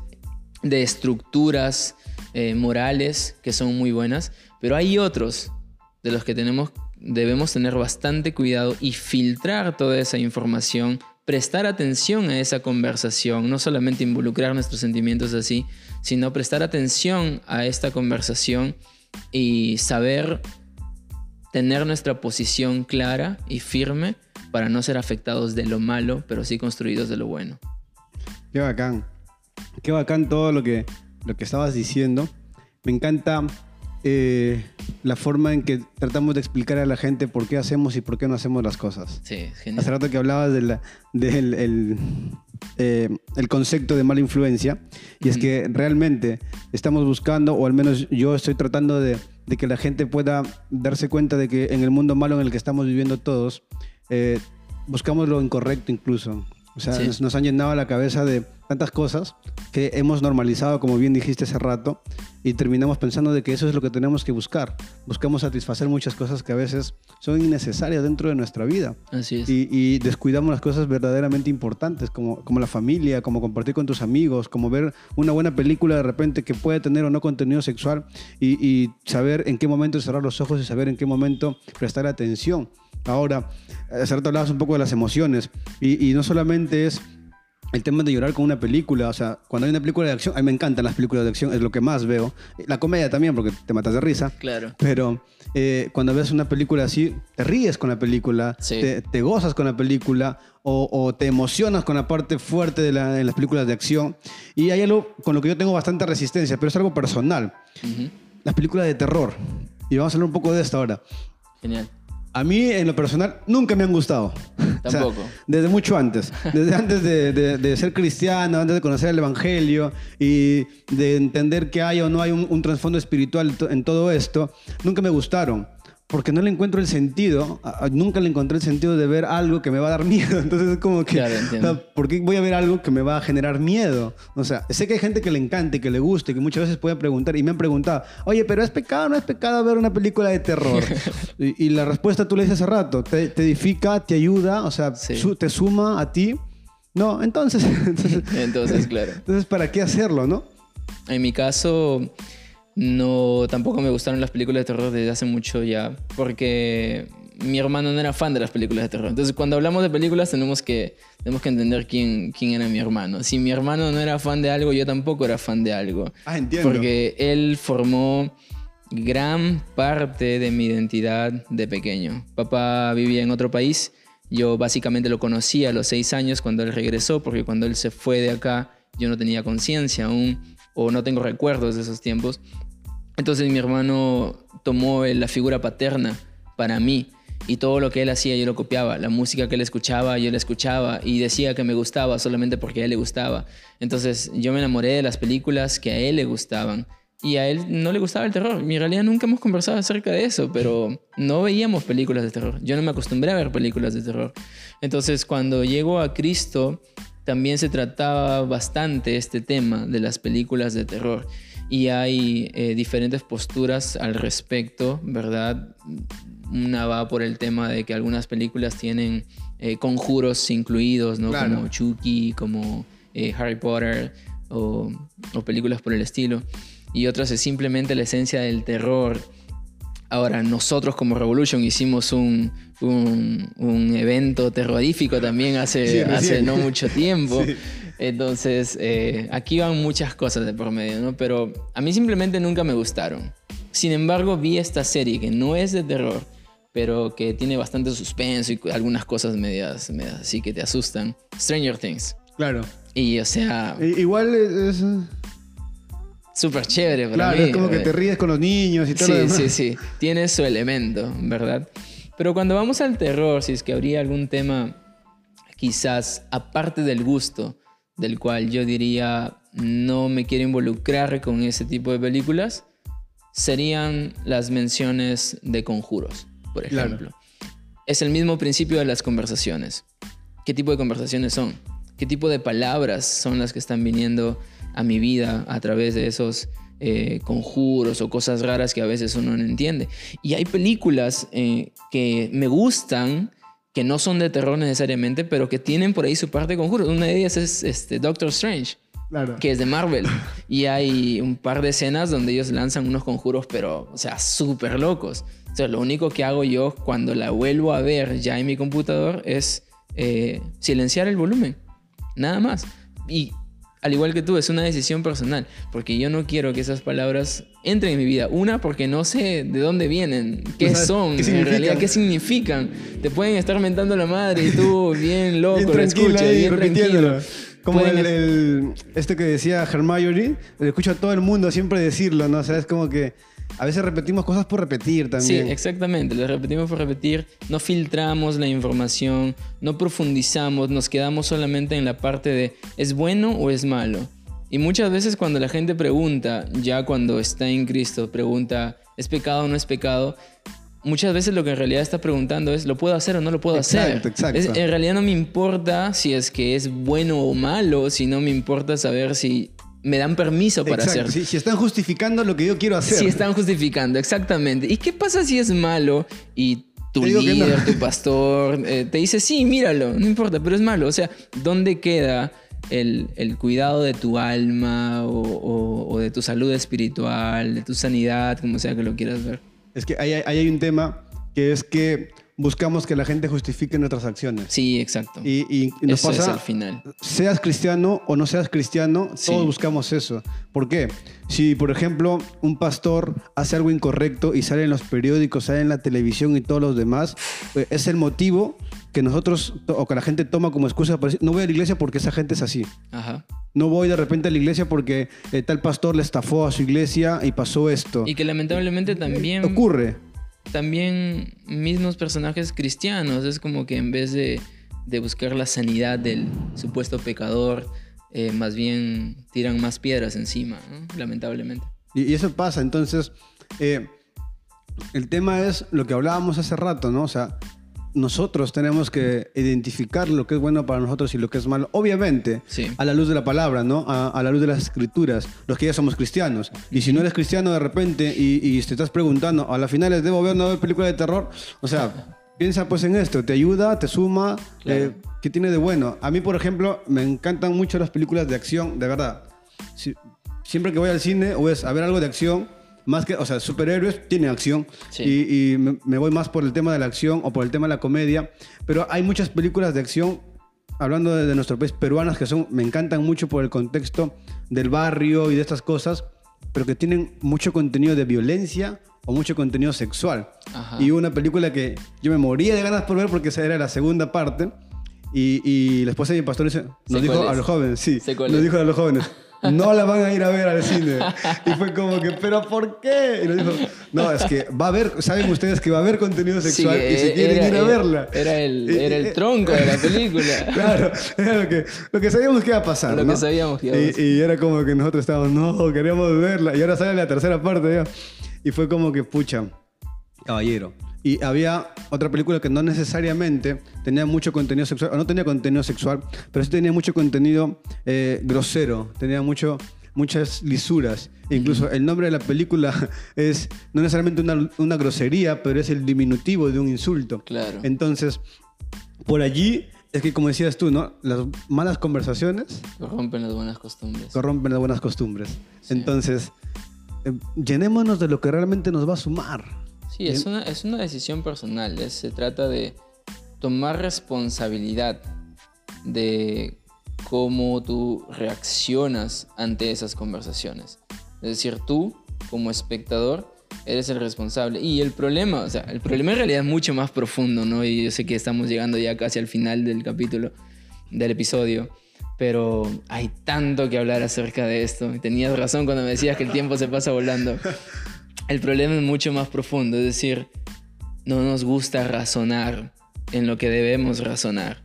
de estructuras eh, morales que son muy buenas, pero hay otros de los que tenemos, debemos tener bastante cuidado y filtrar toda esa información, prestar atención a esa conversación, no solamente involucrar nuestros sentimientos así, sino prestar atención a esta conversación y saber tener nuestra posición clara y firme para no ser afectados de lo malo, pero sí construidos de lo bueno. Qué bacán. Qué bacán todo lo que, lo que estabas diciendo. Me encanta eh, la forma en que tratamos de explicar a la gente por qué hacemos y por qué no hacemos las cosas. Sí, Hace genial. rato que hablabas de la- del el, eh, el concepto de mala influencia, y es que realmente estamos buscando, o al menos yo estoy tratando de, de que la gente pueda darse cuenta de que en el mundo malo en el que estamos viviendo todos, eh, buscamos lo incorrecto incluso. O sea, Sí. nos, nos han llenado la cabeza de tantas cosas que hemos normalizado, como bien dijiste hace rato, y terminamos pensando de que eso es lo que tenemos que buscar. Buscamos satisfacer muchas cosas que a veces son innecesarias dentro de nuestra vida Así es. y, y descuidamos las cosas verdaderamente importantes, como, como la familia, como compartir con tus amigos, como ver una buena película de repente que puede tener o no contenido sexual y, y saber en qué momento cerrar los ojos y saber en qué momento prestar atención. Ahora, hace rato hablabas un poco de las emociones y, y no solamente es el tema de llorar con una película, o sea, cuando hay una película de acción, a mí me encantan las películas de acción, es lo que más veo. La comedia también, porque te matas de risa. Claro. Pero eh, cuando ves una película así, te ríes con la película, Sí. te, te gozas con la película o, o te emocionas con la parte fuerte de, la- de las películas de acción. Y hay algo con lo que yo tengo bastante resistencia, pero es algo personal. Ujú. las películas de terror. Y vamos a hablar un poco de esto ahora. Genial. A mí, en lo personal, nunca me han gustado. O sea, Tampoco. desde mucho antes. Desde antes de, de- de ser cristiano, antes de conocer el Evangelio y de entender que hay o no hay un, un trasfondo espiritual en todo esto, nunca me gustaron. Porque no le encuentro el sentido, nunca le encontré el sentido de ver algo que me va a dar miedo. Entonces es como que, Claro, o sea, ¿por qué voy a ver algo que me va a generar miedo? O sea, sé que hay gente que le encante, que le guste, que muchas veces pueden preguntar y me han preguntado, oye, pero ¿es pecado o no es pecado ver una película de terror? y, y la respuesta tú le dices hace rato, te, te edifica, te ayuda, o sea, Sí. su- te suma a ti. No, entonces, entonces, Entonces, claro. entonces, ¿para qué hacerlo, no? En mi caso, no, tampoco me gustaron las películas de terror desde hace mucho ya, porque mi hermano no era fan de las películas de terror. Entonces, cuando hablamos de películas, tenemos que, tenemos que entender quién, quién era mi hermano. Si mi hermano no era fan de algo, yo tampoco era fan de algo. Ah, entiendo. Porque él formó gran parte de mi identidad de pequeño. Papá vivía en otro país. Yo básicamente lo conocí a los seis años cuando él regresó, porque cuando él se fue de acá, yo no tenía conciencia aún, o no tengo recuerdos de esos tiempos. Entonces mi hermano tomó la figura paterna para mí y todo lo que él hacía yo lo copiaba. La música que él escuchaba yo la escuchaba y decía que me gustaba solamente porque a él le gustaba. Entonces yo me enamoré de las películas que a él le gustaban y a él no le gustaba el terror. En realidad nunca hemos conversado acerca de eso, pero no veíamos películas de terror. Yo no me acostumbré a ver películas de terror. Entonces cuando llegó a Cristo también se trataba bastante este tema de las películas de terror y hay eh, diferentes posturas al respecto, ¿verdad? Una va por el tema de que algunas películas tienen eh, conjuros incluidos, ¿no? Claro. Como Chucky, como eh, Harry Potter o, o películas por el estilo. Y otras es simplemente la esencia del terror. Ahora, nosotros como Revolution hicimos un, un, un evento terrorífico también hace, Sí, hace no mucho tiempo. Sí. Entonces, eh, aquí van muchas cosas de por medio, ¿no? Pero a mí simplemente nunca me gustaron. Sin embargo, vi esta serie que no es de terror, pero que tiene bastante suspenso y algunas cosas medias, medias así que te asustan. Stranger Things. Claro. Y, o sea, Igual es... es- súper chévere para claro, mí. es como que eh. te ríes con los niños y todo lo Sí, demás. sí, sí. Tiene su elemento, ¿verdad? Pero cuando vamos al terror, si es que habría algún tema, quizás aparte del gusto, del cual yo diría no me quiero involucrar con ese tipo de películas, serían las menciones de conjuros, por Claro. ejemplo. Es el mismo principio de las conversaciones. ¿Qué tipo de conversaciones son? ¿Qué tipo de palabras son las que están viniendo a mi vida a través de esos eh, conjuros o cosas raras que a veces uno no entiende? Y hay películas eh, que me gustan, que no son de terror necesariamente, pero que tienen por ahí su parte de conjuros. Una de ellas es este, Doctor Strange Claro. que es de Marvel. Y hay un par de escenas donde ellos lanzan unos conjuros, pero, o sea, súper locos. O sea, lo único que hago yo cuando la vuelvo a ver ya en mi computador es eh, silenciar el volumen. Nada más. Y al igual que tú, es una decisión personal, porque yo no quiero que esas palabras entren en mi vida. Una, porque no sé de dónde vienen, qué No son, qué en realidad, qué significan. Te pueden estar mentando la madre y tú bien loco, Bien lo escuchas, bien repitiéndolo. tranquilo. Como el, el- este que decía Hermione, lo escucho a todo el mundo siempre decirlo, ¿no? O sea, es como que a veces repetimos cosas por repetir Sí, también. exactamente, lo repetimos por repetir, no filtramos la información, no profundizamos, nos quedamos solamente en la parte de ¿es bueno o es malo? Y muchas veces cuando la gente pregunta, ya cuando está en Cristo, pregunta ¿es pecado o no es pecado? Muchas veces lo que en realidad está preguntando es ¿lo puedo hacer o no lo puedo hacer? Exacto, exacto. En realidad no me importa si es que es bueno o malo, sino me importa saber si me dan permiso para Exacto, hacerlo. Si, si están justificando lo que yo quiero hacer. Si están justificando, exactamente. ¿Y qué pasa si es malo y tu líder, no. tu pastor, eh, te dice, sí, míralo, no importa, pero es malo? O sea, ¿dónde queda el, el cuidado de tu alma o, o- o de tu salud espiritual, de tu sanidad, como sea que lo quieras ver? Es que ahí, ahí hay un tema que es que buscamos que la gente justifique nuestras acciones. Sí, exacto. Y, y nos Eso es pasa, el final. seas cristiano o no seas cristiano, Sí. todos buscamos eso. ¿Por qué? Si, por ejemplo, un pastor hace algo incorrecto y sale en los periódicos, sale en la televisión y todos los demás, pues, es el motivo que nosotros o que la gente toma como excusa para decir, no voy a la iglesia porque esa gente es así. Ajá. No voy de repente a la iglesia porque eh, tal pastor le estafó a su iglesia y pasó esto. Y que lamentablemente también... Ocurre. También mismos personajes cristianos, es como que en vez de, de buscar la sanidad del supuesto pecador, eh, más bien tiran más piedras encima, ¿no? lamentablemente. Y, y eso pasa, entonces, eh, el tema es lo que hablábamos hace rato, ¿no? O sea, nosotros tenemos que identificar lo que es bueno para nosotros y lo que es malo, obviamente, Sí. a la luz de la palabra, ¿no? A, a la luz de las escrituras, los que ya somos cristianos. Y si no eres cristiano de repente y, y te estás preguntando, a las finales debo ver una película de terror, o sea, piensa pues en esto, te ayuda, te suma, Claro. eh, ¿qué tiene de bueno? A mí, por ejemplo, me encantan mucho las películas de acción, de verdad. Si- siempre que voy al cine o es a ver algo de acción, más que, o sea, superhéroes tienen acción Sí. y, y me, me voy más por el tema de la acción o por el tema de la comedia, pero hay muchas películas de acción, hablando de, de nuestro país, peruanas, que son, me encantan mucho por el contexto del barrio y de estas cosas, pero que tienen mucho contenido de violencia o mucho contenido sexual. Ajá. Y una película que yo me moría de ganas por ver porque esa era la segunda parte. Y, y la esposa de mi pastor nos dijo a los jóvenes, sí, nos dijo a los jóvenes, no la van a ir a ver al cine. Y fue como que, ¿pero por qué? Y nos dijo, no, es que va a haber, saben ustedes que va a haber contenido Sí, sexual y si era- quieren ir a era- verla. Era el, era tronco de la película. Claro, era lo que, lo que sabíamos que iba a pasar. Lo ¿no? que sabíamos que iba a Y- pasar. Y, era como que nosotros estábamos, no, queríamos verla. Y ahora sale la tercera parte ya. Y fue como que, pucha, caballero. Y había otra película que no necesariamente tenía mucho contenido sexual, o no tenía contenido sexual, pero sí tenía mucho contenido eh, grosero, tenía mucho, muchas lisuras. E incluso el nombre de la película es no necesariamente una, una grosería, pero es el diminutivo de un insulto. Claro. Entonces, por allí es que, como decías tú, ¿no? Las malas conversaciones Rompen las buenas costumbres. corrompen las buenas costumbres. Entonces, eh, llenémonos de lo que realmente nos va a sumar. Sí, es una, es una decisión personal. es- se trata de tomar responsabilidad de cómo tú reaccionas ante esas conversaciones. Es decir, tú, como espectador, eres el responsable. Y el problema, o sea, el problema en realidad es mucho más profundo, ¿no? Y yo sé que estamos llegando ya casi al final del capítulo, del episodio. Pero hay tanto que hablar acerca de esto. Y tenías razón cuando me decías que el tiempo se pasa volando. El problema es mucho más profundo, es decir, no nos gusta razonar en lo que debemos razonar.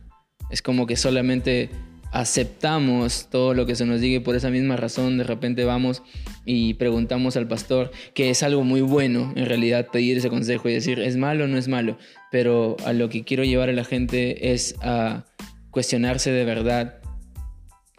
Es como que solamente aceptamos todo lo que se nos diga y por esa misma razón de repente vamos y preguntamos al pastor, que es algo muy bueno en realidad pedir ese consejo y decir, ¿es malo o no es malo? Pero a lo que quiero llevar a la gente es a cuestionarse de verdad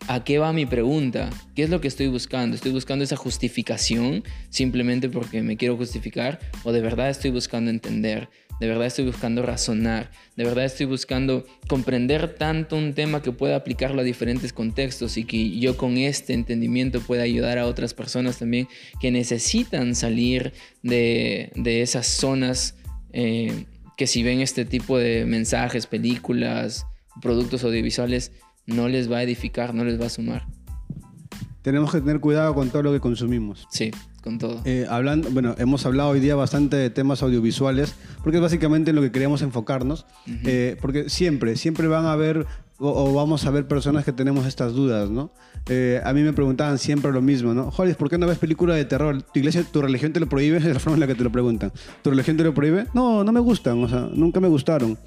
¿A qué va mi pregunta? ¿Qué es lo que estoy buscando? ¿Estoy buscando esa justificación simplemente porque me quiero justificar? ¿O de verdad estoy buscando entender? ¿De verdad estoy buscando razonar? ¿De verdad estoy buscando comprender tanto un tema que pueda aplicarlo a diferentes contextos y que yo con este entendimiento pueda ayudar a otras personas también que necesitan salir de, esas zonas eh, que si ven este tipo de mensajes, películas, productos audiovisuales, no les va a edificar, no les va a sumar. Tenemos que tener cuidado con todo lo que consumimos. Sí, con todo. Eh, hablando, bueno, hemos hablado hoy día bastante de temas audiovisuales, porque es básicamente en lo que queríamos enfocarnos, eh, porque siempre, siempre van a haber o, o vamos a ver personas que tenemos estas dudas, ¿no? Eh, a mí me preguntaban siempre lo mismo, ¿no? Joder, ¿por qué no ves películas de terror? ¿Tu iglesia, tu religión te lo prohíbe? Es la forma en la que te lo preguntan. ¿Tu religión te lo prohíbe? No, no me gustan, o sea, nunca me gustaron.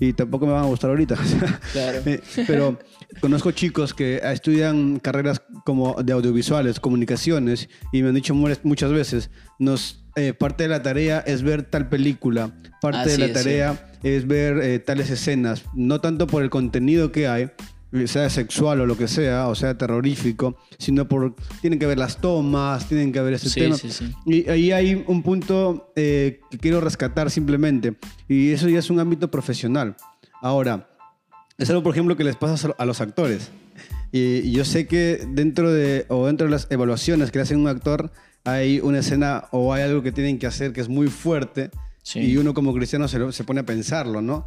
Y tampoco me van a gustar ahorita. Claro. eh, pero conozco chicos que estudian carreras como de audiovisuales, comunicaciones, y me han dicho mu- muchas veces, nos, eh, parte de la tarea es ver tal película, parte Así de la es, tarea es ver eh, tales escenas, no tanto por el contenido que hay, eh, sea sexual o lo que sea, o sea terrorífico, sino por, tienen que ver las tomas, tienen que ver ese Sí, tema. sí, sí. Y ahí hay un punto eh, que quiero rescatar simplemente, y eso ya es un ámbito profesional. Ahora, es algo, por ejemplo, que les pasa a los actores. Y yo sé que dentro de, o dentro de las evaluaciones que le hacen un actor, hay una escena o hay algo que tienen que hacer que es muy fuerte, Sí. y uno como cristiano se, lo- se pone a pensarlo, ¿no?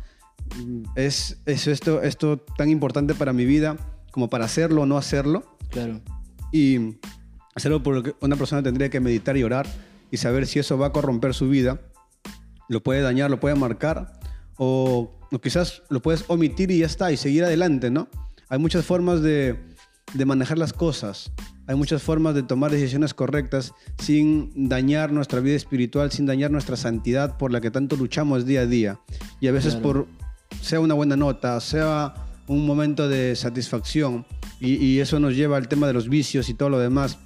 Mm, ¿Es, es esto, esto tan importante para mi vida como para hacerlo o no hacerlo? Claro. Y algo por lo que una persona tendría que meditar y orar y saber si eso va a corromper su vida, lo puede dañar, lo puede marcar, o, o quizás lo puedes omitir y ya está, y seguir adelante, ¿no? Hay muchas formas de, de manejar las cosas. Hay muchas formas de tomar decisiones correctas sin dañar nuestra vida espiritual, sin dañar nuestra santidad por la que tanto luchamos día a día. Y a veces Claro. por, sea una buena nota, sea un momento de satisfacción, y, y eso nos lleva al tema de los vicios y todo lo demás,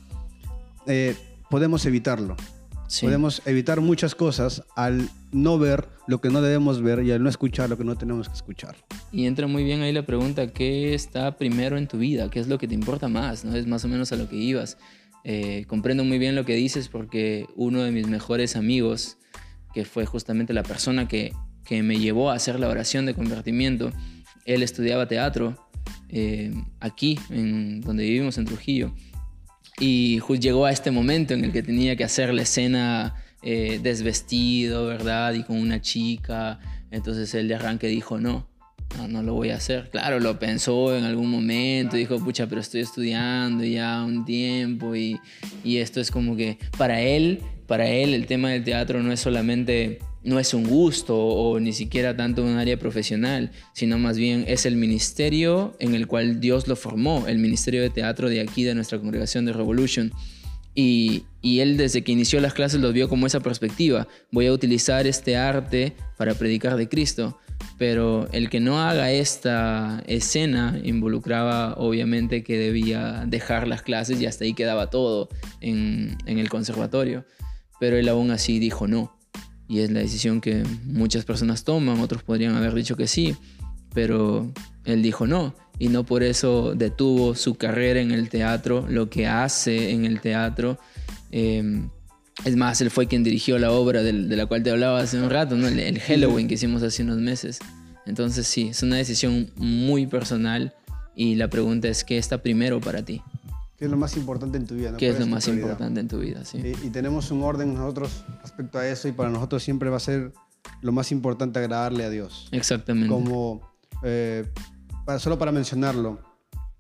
eh, podemos evitarlo. Sí. Podemos evitar muchas cosas al no ver lo que no debemos ver y al no escuchar lo que no tenemos que escuchar. Y entra muy bien ahí la pregunta, ¿qué está primero en tu vida? ¿Qué es lo que te importa más? ¿No? Es más o menos a lo que ibas. Eh, comprendo muy bien lo que dices porque uno de mis mejores amigos, que fue justamente la persona que, que me llevó a hacer la oración de convertimiento, él estudiaba teatro eh, aquí, en donde vivimos en Trujillo. Y llegó a este momento en el que tenía que hacer la escena eh, desvestido, ¿verdad? Y con una chica. Entonces él de arranque dijo, no, no, no lo voy a hacer. Claro, lo pensó en algún momento, dijo, pucha, pero estoy estudiando ya un tiempo y, y esto es como que para él, para él el tema del teatro no es solamente, no es un gusto o ni siquiera tanto un área profesional, sino más bien es el ministerio en el cual Dios lo formó, el ministerio de teatro de aquí, de nuestra congregación de Revolution. Y, él desde que inició las clases lo vio como esa perspectiva. Voy a utilizar este arte para predicar de Cristo. Pero el que no haga esta escena involucraba obviamente que debía dejar las clases y hasta ahí quedaba todo en, en el conservatorio. Pero él aún así dijo no. Y es la decisión que muchas personas toman, otros podrían haber dicho que sí, pero él dijo no. Y no por eso detuvo su carrera en el teatro, lo que hace en el teatro. Eh, es más, él fue quien dirigió la obra del- de la cual te hablaba hace un rato, ¿no? el, el Halloween que hicimos hace unos meses. Entonces sí, es una decisión muy personal y la pregunta es, ¿qué está primero para ti? ¿Qué es lo más importante en tu vida? no? ¿Qué es ¿Cuál lo más prioridad? importante en tu vida? Sí. Y, y tenemos un orden nosotros respecto a eso y para nosotros siempre va a ser lo más importante agradarle a Dios. Exactamente. Como, eh, para, solo para mencionarlo,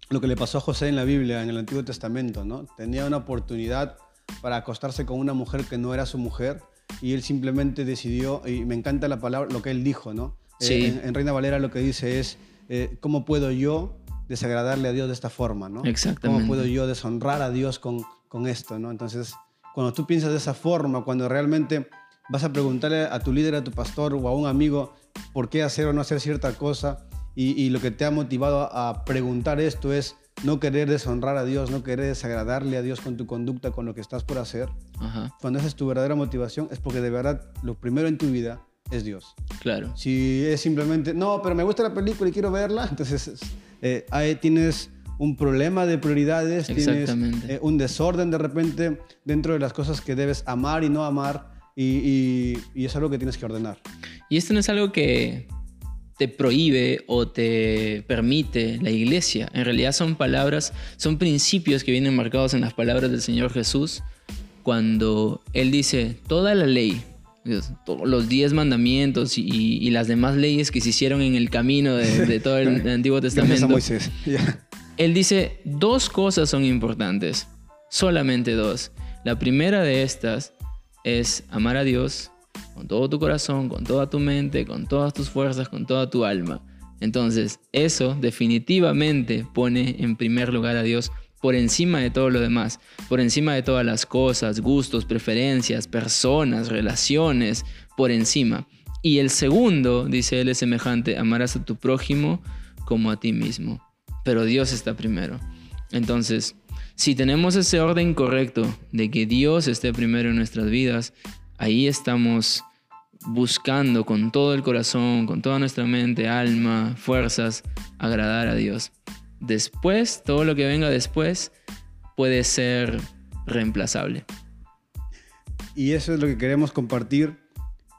lo que le pasó a José en la Biblia, en el Antiguo Testamento, ¿no? Tenía una oportunidad para acostarse con una mujer que no era su mujer y él simplemente decidió, y me encanta la palabra, lo que él dijo, ¿no? Eh, Sí. en, en Reina Valera lo que dice es, eh, ¿cómo puedo yo desagradarle a Dios de esta forma, ¿no? Exactamente. ¿Cómo puedo yo deshonrar a Dios con, con esto, ¿no? Entonces, cuando tú piensas de esa forma, cuando realmente vas a preguntarle a tu líder, a tu pastor o a un amigo por qué hacer o no hacer cierta cosa, y, y lo que te ha motivado a, a preguntar esto es no querer deshonrar a Dios, no querer desagradarle a Dios con tu conducta, con lo que estás por hacer, Ajá, cuando esa es tu verdadera motivación, es porque de verdad lo primero en tu vida es Dios. claro. Si es simplemente, no, pero me gusta la película y quiero verla, entonces eh, ahí tienes un problema de prioridades, tienes eh, un desorden de repente dentro de las cosas que debes amar y no amar, y, y- y es algo que tienes que ordenar. Y esto no es algo que te prohíbe o te permite la iglesia. En realidad son palabras, son principios que vienen marcados en las palabras del Señor Jesús cuando Él dice, toda la ley, los diez mandamientos y, y las demás leyes que se hicieron en el camino de, de todo el Antiguo Testamento. Moisés. Él dice, dos cosas son importantes, solamente dos. La primera de estas es amar a Dios con todo tu corazón, con toda tu mente, con todas tus fuerzas, con toda tu alma. Entonces, eso definitivamente pone en primer lugar a Dios por encima de todo lo demás, por encima de todas las cosas, gustos, preferencias, personas, relaciones, por encima. Y el segundo, dice él, es semejante, amarás a tu prójimo como a ti mismo. Pero Dios está primero. Entonces, si tenemos ese orden correcto de que Dios esté primero en nuestras vidas, ahí estamos buscando con todo el corazón, con toda nuestra mente, alma, fuerzas, agradar a Dios. Después, todo lo que venga después puede ser reemplazable. Y eso es lo que queremos compartir,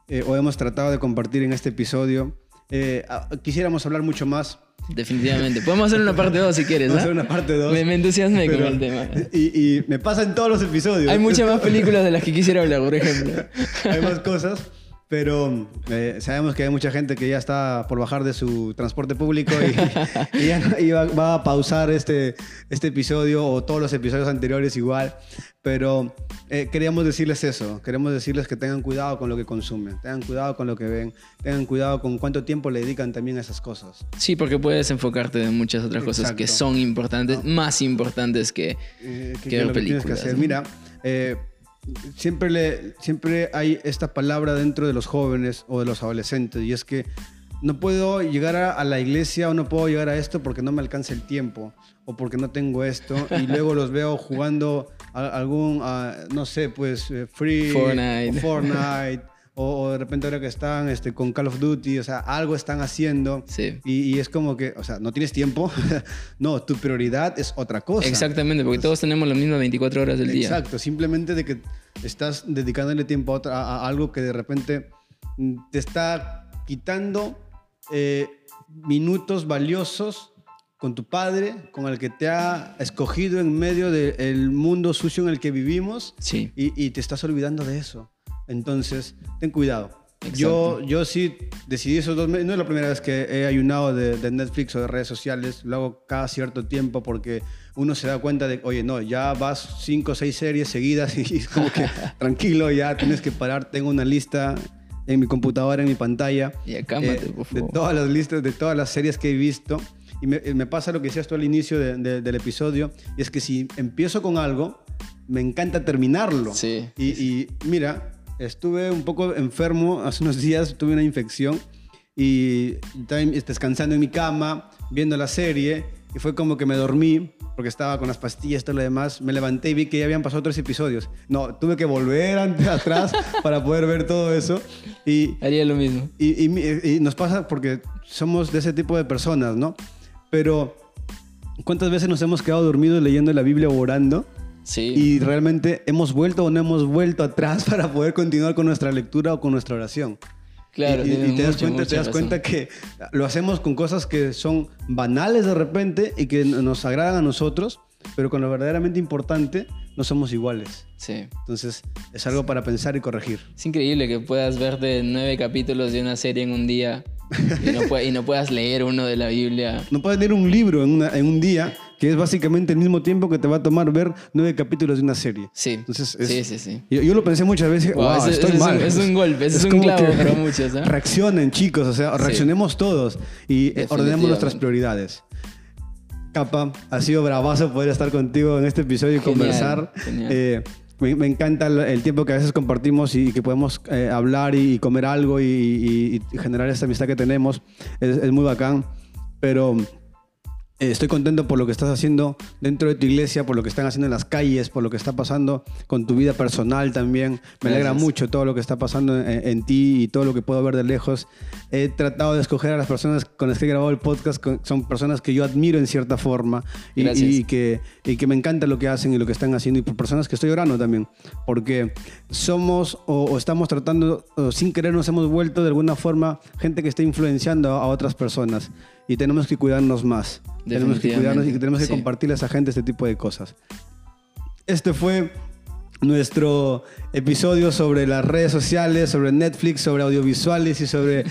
eh, o hemos tratado de compartir en este episodio. Eh, quisiéramos hablar mucho más. Definitivamente. Podemos hacer una parte 2 si quieres. ¿ah? hacer una parte 2. Me, me entusiasmé con el tema. Y, y me pasa en todos los episodios. Hay muchas más películas de las que quisiera hablar, por ejemplo. Hay más cosas. Pero eh, sabemos que hay mucha gente que ya está por bajar de su transporte público y, y ya no- y va, va a pausar este, este episodio o todos los episodios anteriores igual. Pero eh, queríamos decirles eso, queremos decirles que tengan cuidado con lo que consumen, tengan cuidado con lo que ven, tengan cuidado con cuánto tiempo le dedican también a esas cosas. Sí, porque puedes enfocarte en muchas otras cosas que Exacto. son importantes, más importantes que... eh, que, Que que ver lo que tienes que películas, hacer. ¿no? Mira, eh, siempre, le, siempre hay esta palabra dentro de los jóvenes o de los adolescentes y es que no puedo llegar a, a la iglesia o no puedo llegar a esto porque no me alcanza el tiempo o porque no tengo esto y luego los veo jugando a- algún, no sé, pues eh, Free Fortnite. Fortnite o, de repente ahora que están este, con Call of Duty, o sea, algo están haciendo. Sí. Y, y es como que, o sea, no tienes tiempo. no, tu prioridad es otra cosa. Exactamente, porque todos tenemos las mismas 24 horas del día. Exacto, simplemente de que estás dedicándole tiempo a, otra- a- a algo que de repente mm, te está quitando eh, minutos valiosos con tu padre, con el que te ha escogido en medio del mundo sucio en el que vivimos Sí. y, y te estás olvidando de eso. Entonces, ten cuidado. Yo, yo sí decidí esos dos meses. No es la primera vez que he ayunado de, de Netflix o de redes sociales. Lo hago cada cierto tiempo porque uno se da cuenta de, oye, no, ya vas cinco o seis series seguidas y es como que tranquilo, ya tienes que parar. Tengo una lista en mi computadora, en mi pantalla. Ya, cálmate, por Eh, De favor. todas las listas, de todas las series que he visto. Y me, me pasa lo que decías tú al inicio de- de- del episodio. Y es que si empiezo con algo, me encanta terminarlo. Sí, Y, y mira, estuve un poco enfermo hace unos días, tuve una infección y estaba descansando en mi cama, viendo la serie, y fue como que me dormí porque estaba con las pastillas y todo lo demás. Me levanté y vi que ya habían pasado tres episodios. No, tuve que volver ante- atrás para poder ver todo eso. Y, Haría lo mismo. y, y nos pasa porque somos de ese tipo de personas, ¿no? Pero, ¿cuántas veces nos hemos quedado dormidos leyendo la Biblia o orando? Sí. Y realmente hemos vuelto o no hemos vuelto atrás para poder continuar con nuestra lectura o con nuestra oración. claro, y, y- y te das, mucha, cuenta, mucha te das cuenta que lo hacemos con cosas que son banales de repente y que nos agradan a nosotros, pero con lo verdaderamente importante no somos iguales. Sí. Entonces es algo para pensar y corregir. Es increíble que puedas verte nueve capítulos de una serie en un día y no, y no puedas leer uno de la Biblia. No puedes leer un libro en, una- en un día que es básicamente el mismo tiempo que te va a tomar ver nueve capítulos de una serie. Sí. Entonces, es- sí, sí, sí. Yo, yo lo pensé muchas veces. Wow, estoy es un- mal. es un golpe, es un clavo para muchos, ¿eh? Reaccionen, chicos. O sea, reaccionemos todos y eh, ordenemos nuestras prioridades. Capa, ha sido bravazo poder estar contigo en este episodio y Genial, conversar. genial. Eh, me, me encanta el, el tiempo que a veces compartimos y, que podemos eh, hablar y, y comer algo y, generar esta amistad que tenemos. Es, es muy bacán. Pero estoy contento por lo que estás haciendo dentro de tu iglesia, por lo que están haciendo en las calles, por lo que está pasando con tu vida personal también. Me alegra mucho todo lo que está pasando en, en ti y todo lo que puedo ver de lejos. He tratado de escoger a las personas con las que he grabado el podcast, con- son personas que yo admiro en cierta forma y, que, y que me encanta lo que hacen y lo que están haciendo y por personas que estoy orando también, porque somos o, o estamos tratando, o sin querer nos hemos vuelto de alguna forma gente que está influenciando a, a otras personas y tenemos que cuidarnos más. Tenemos que cuidarnos y tenemos que Sí. compartirle a esa gente este tipo de cosas. Este fue nuestro episodio sobre las redes sociales, sobre Netflix, sobre audiovisuales y sobre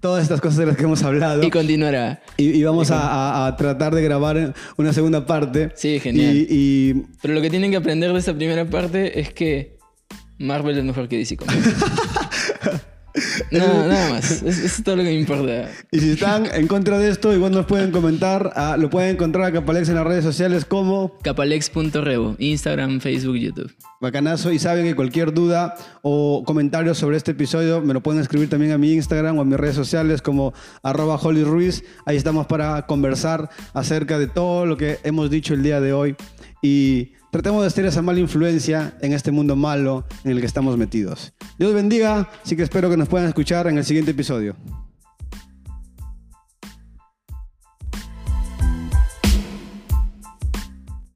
todas estas cosas de las que hemos hablado. Y continuará. Y, y vamos a, a- a tratar de grabar una segunda parte. Sí, genial. Y- Pero lo que tienen que aprender de esta primera parte es que Marvel es mejor que DC Comics. no, nada más. Es- Eso es todo lo que me importa. y si están en contra de esto, igual nos pueden comentar. ah, lo pueden encontrar a Capalex en las redes sociales como Capalex.revo. Instagram, Facebook, YouTube. Bacanazo. Y saben que cualquier duda o comentario sobre este episodio me lo pueden escribir también a mi Instagram o a mis redes sociales como arroba Holly Ruiz. Ahí estamos para conversar acerca de todo lo que hemos dicho el día de hoy. Y tratemos de ser esa mala influencia en este mundo malo en el que estamos metidos. Dios bendiga, así que espero que nos puedan escuchar en el siguiente episodio.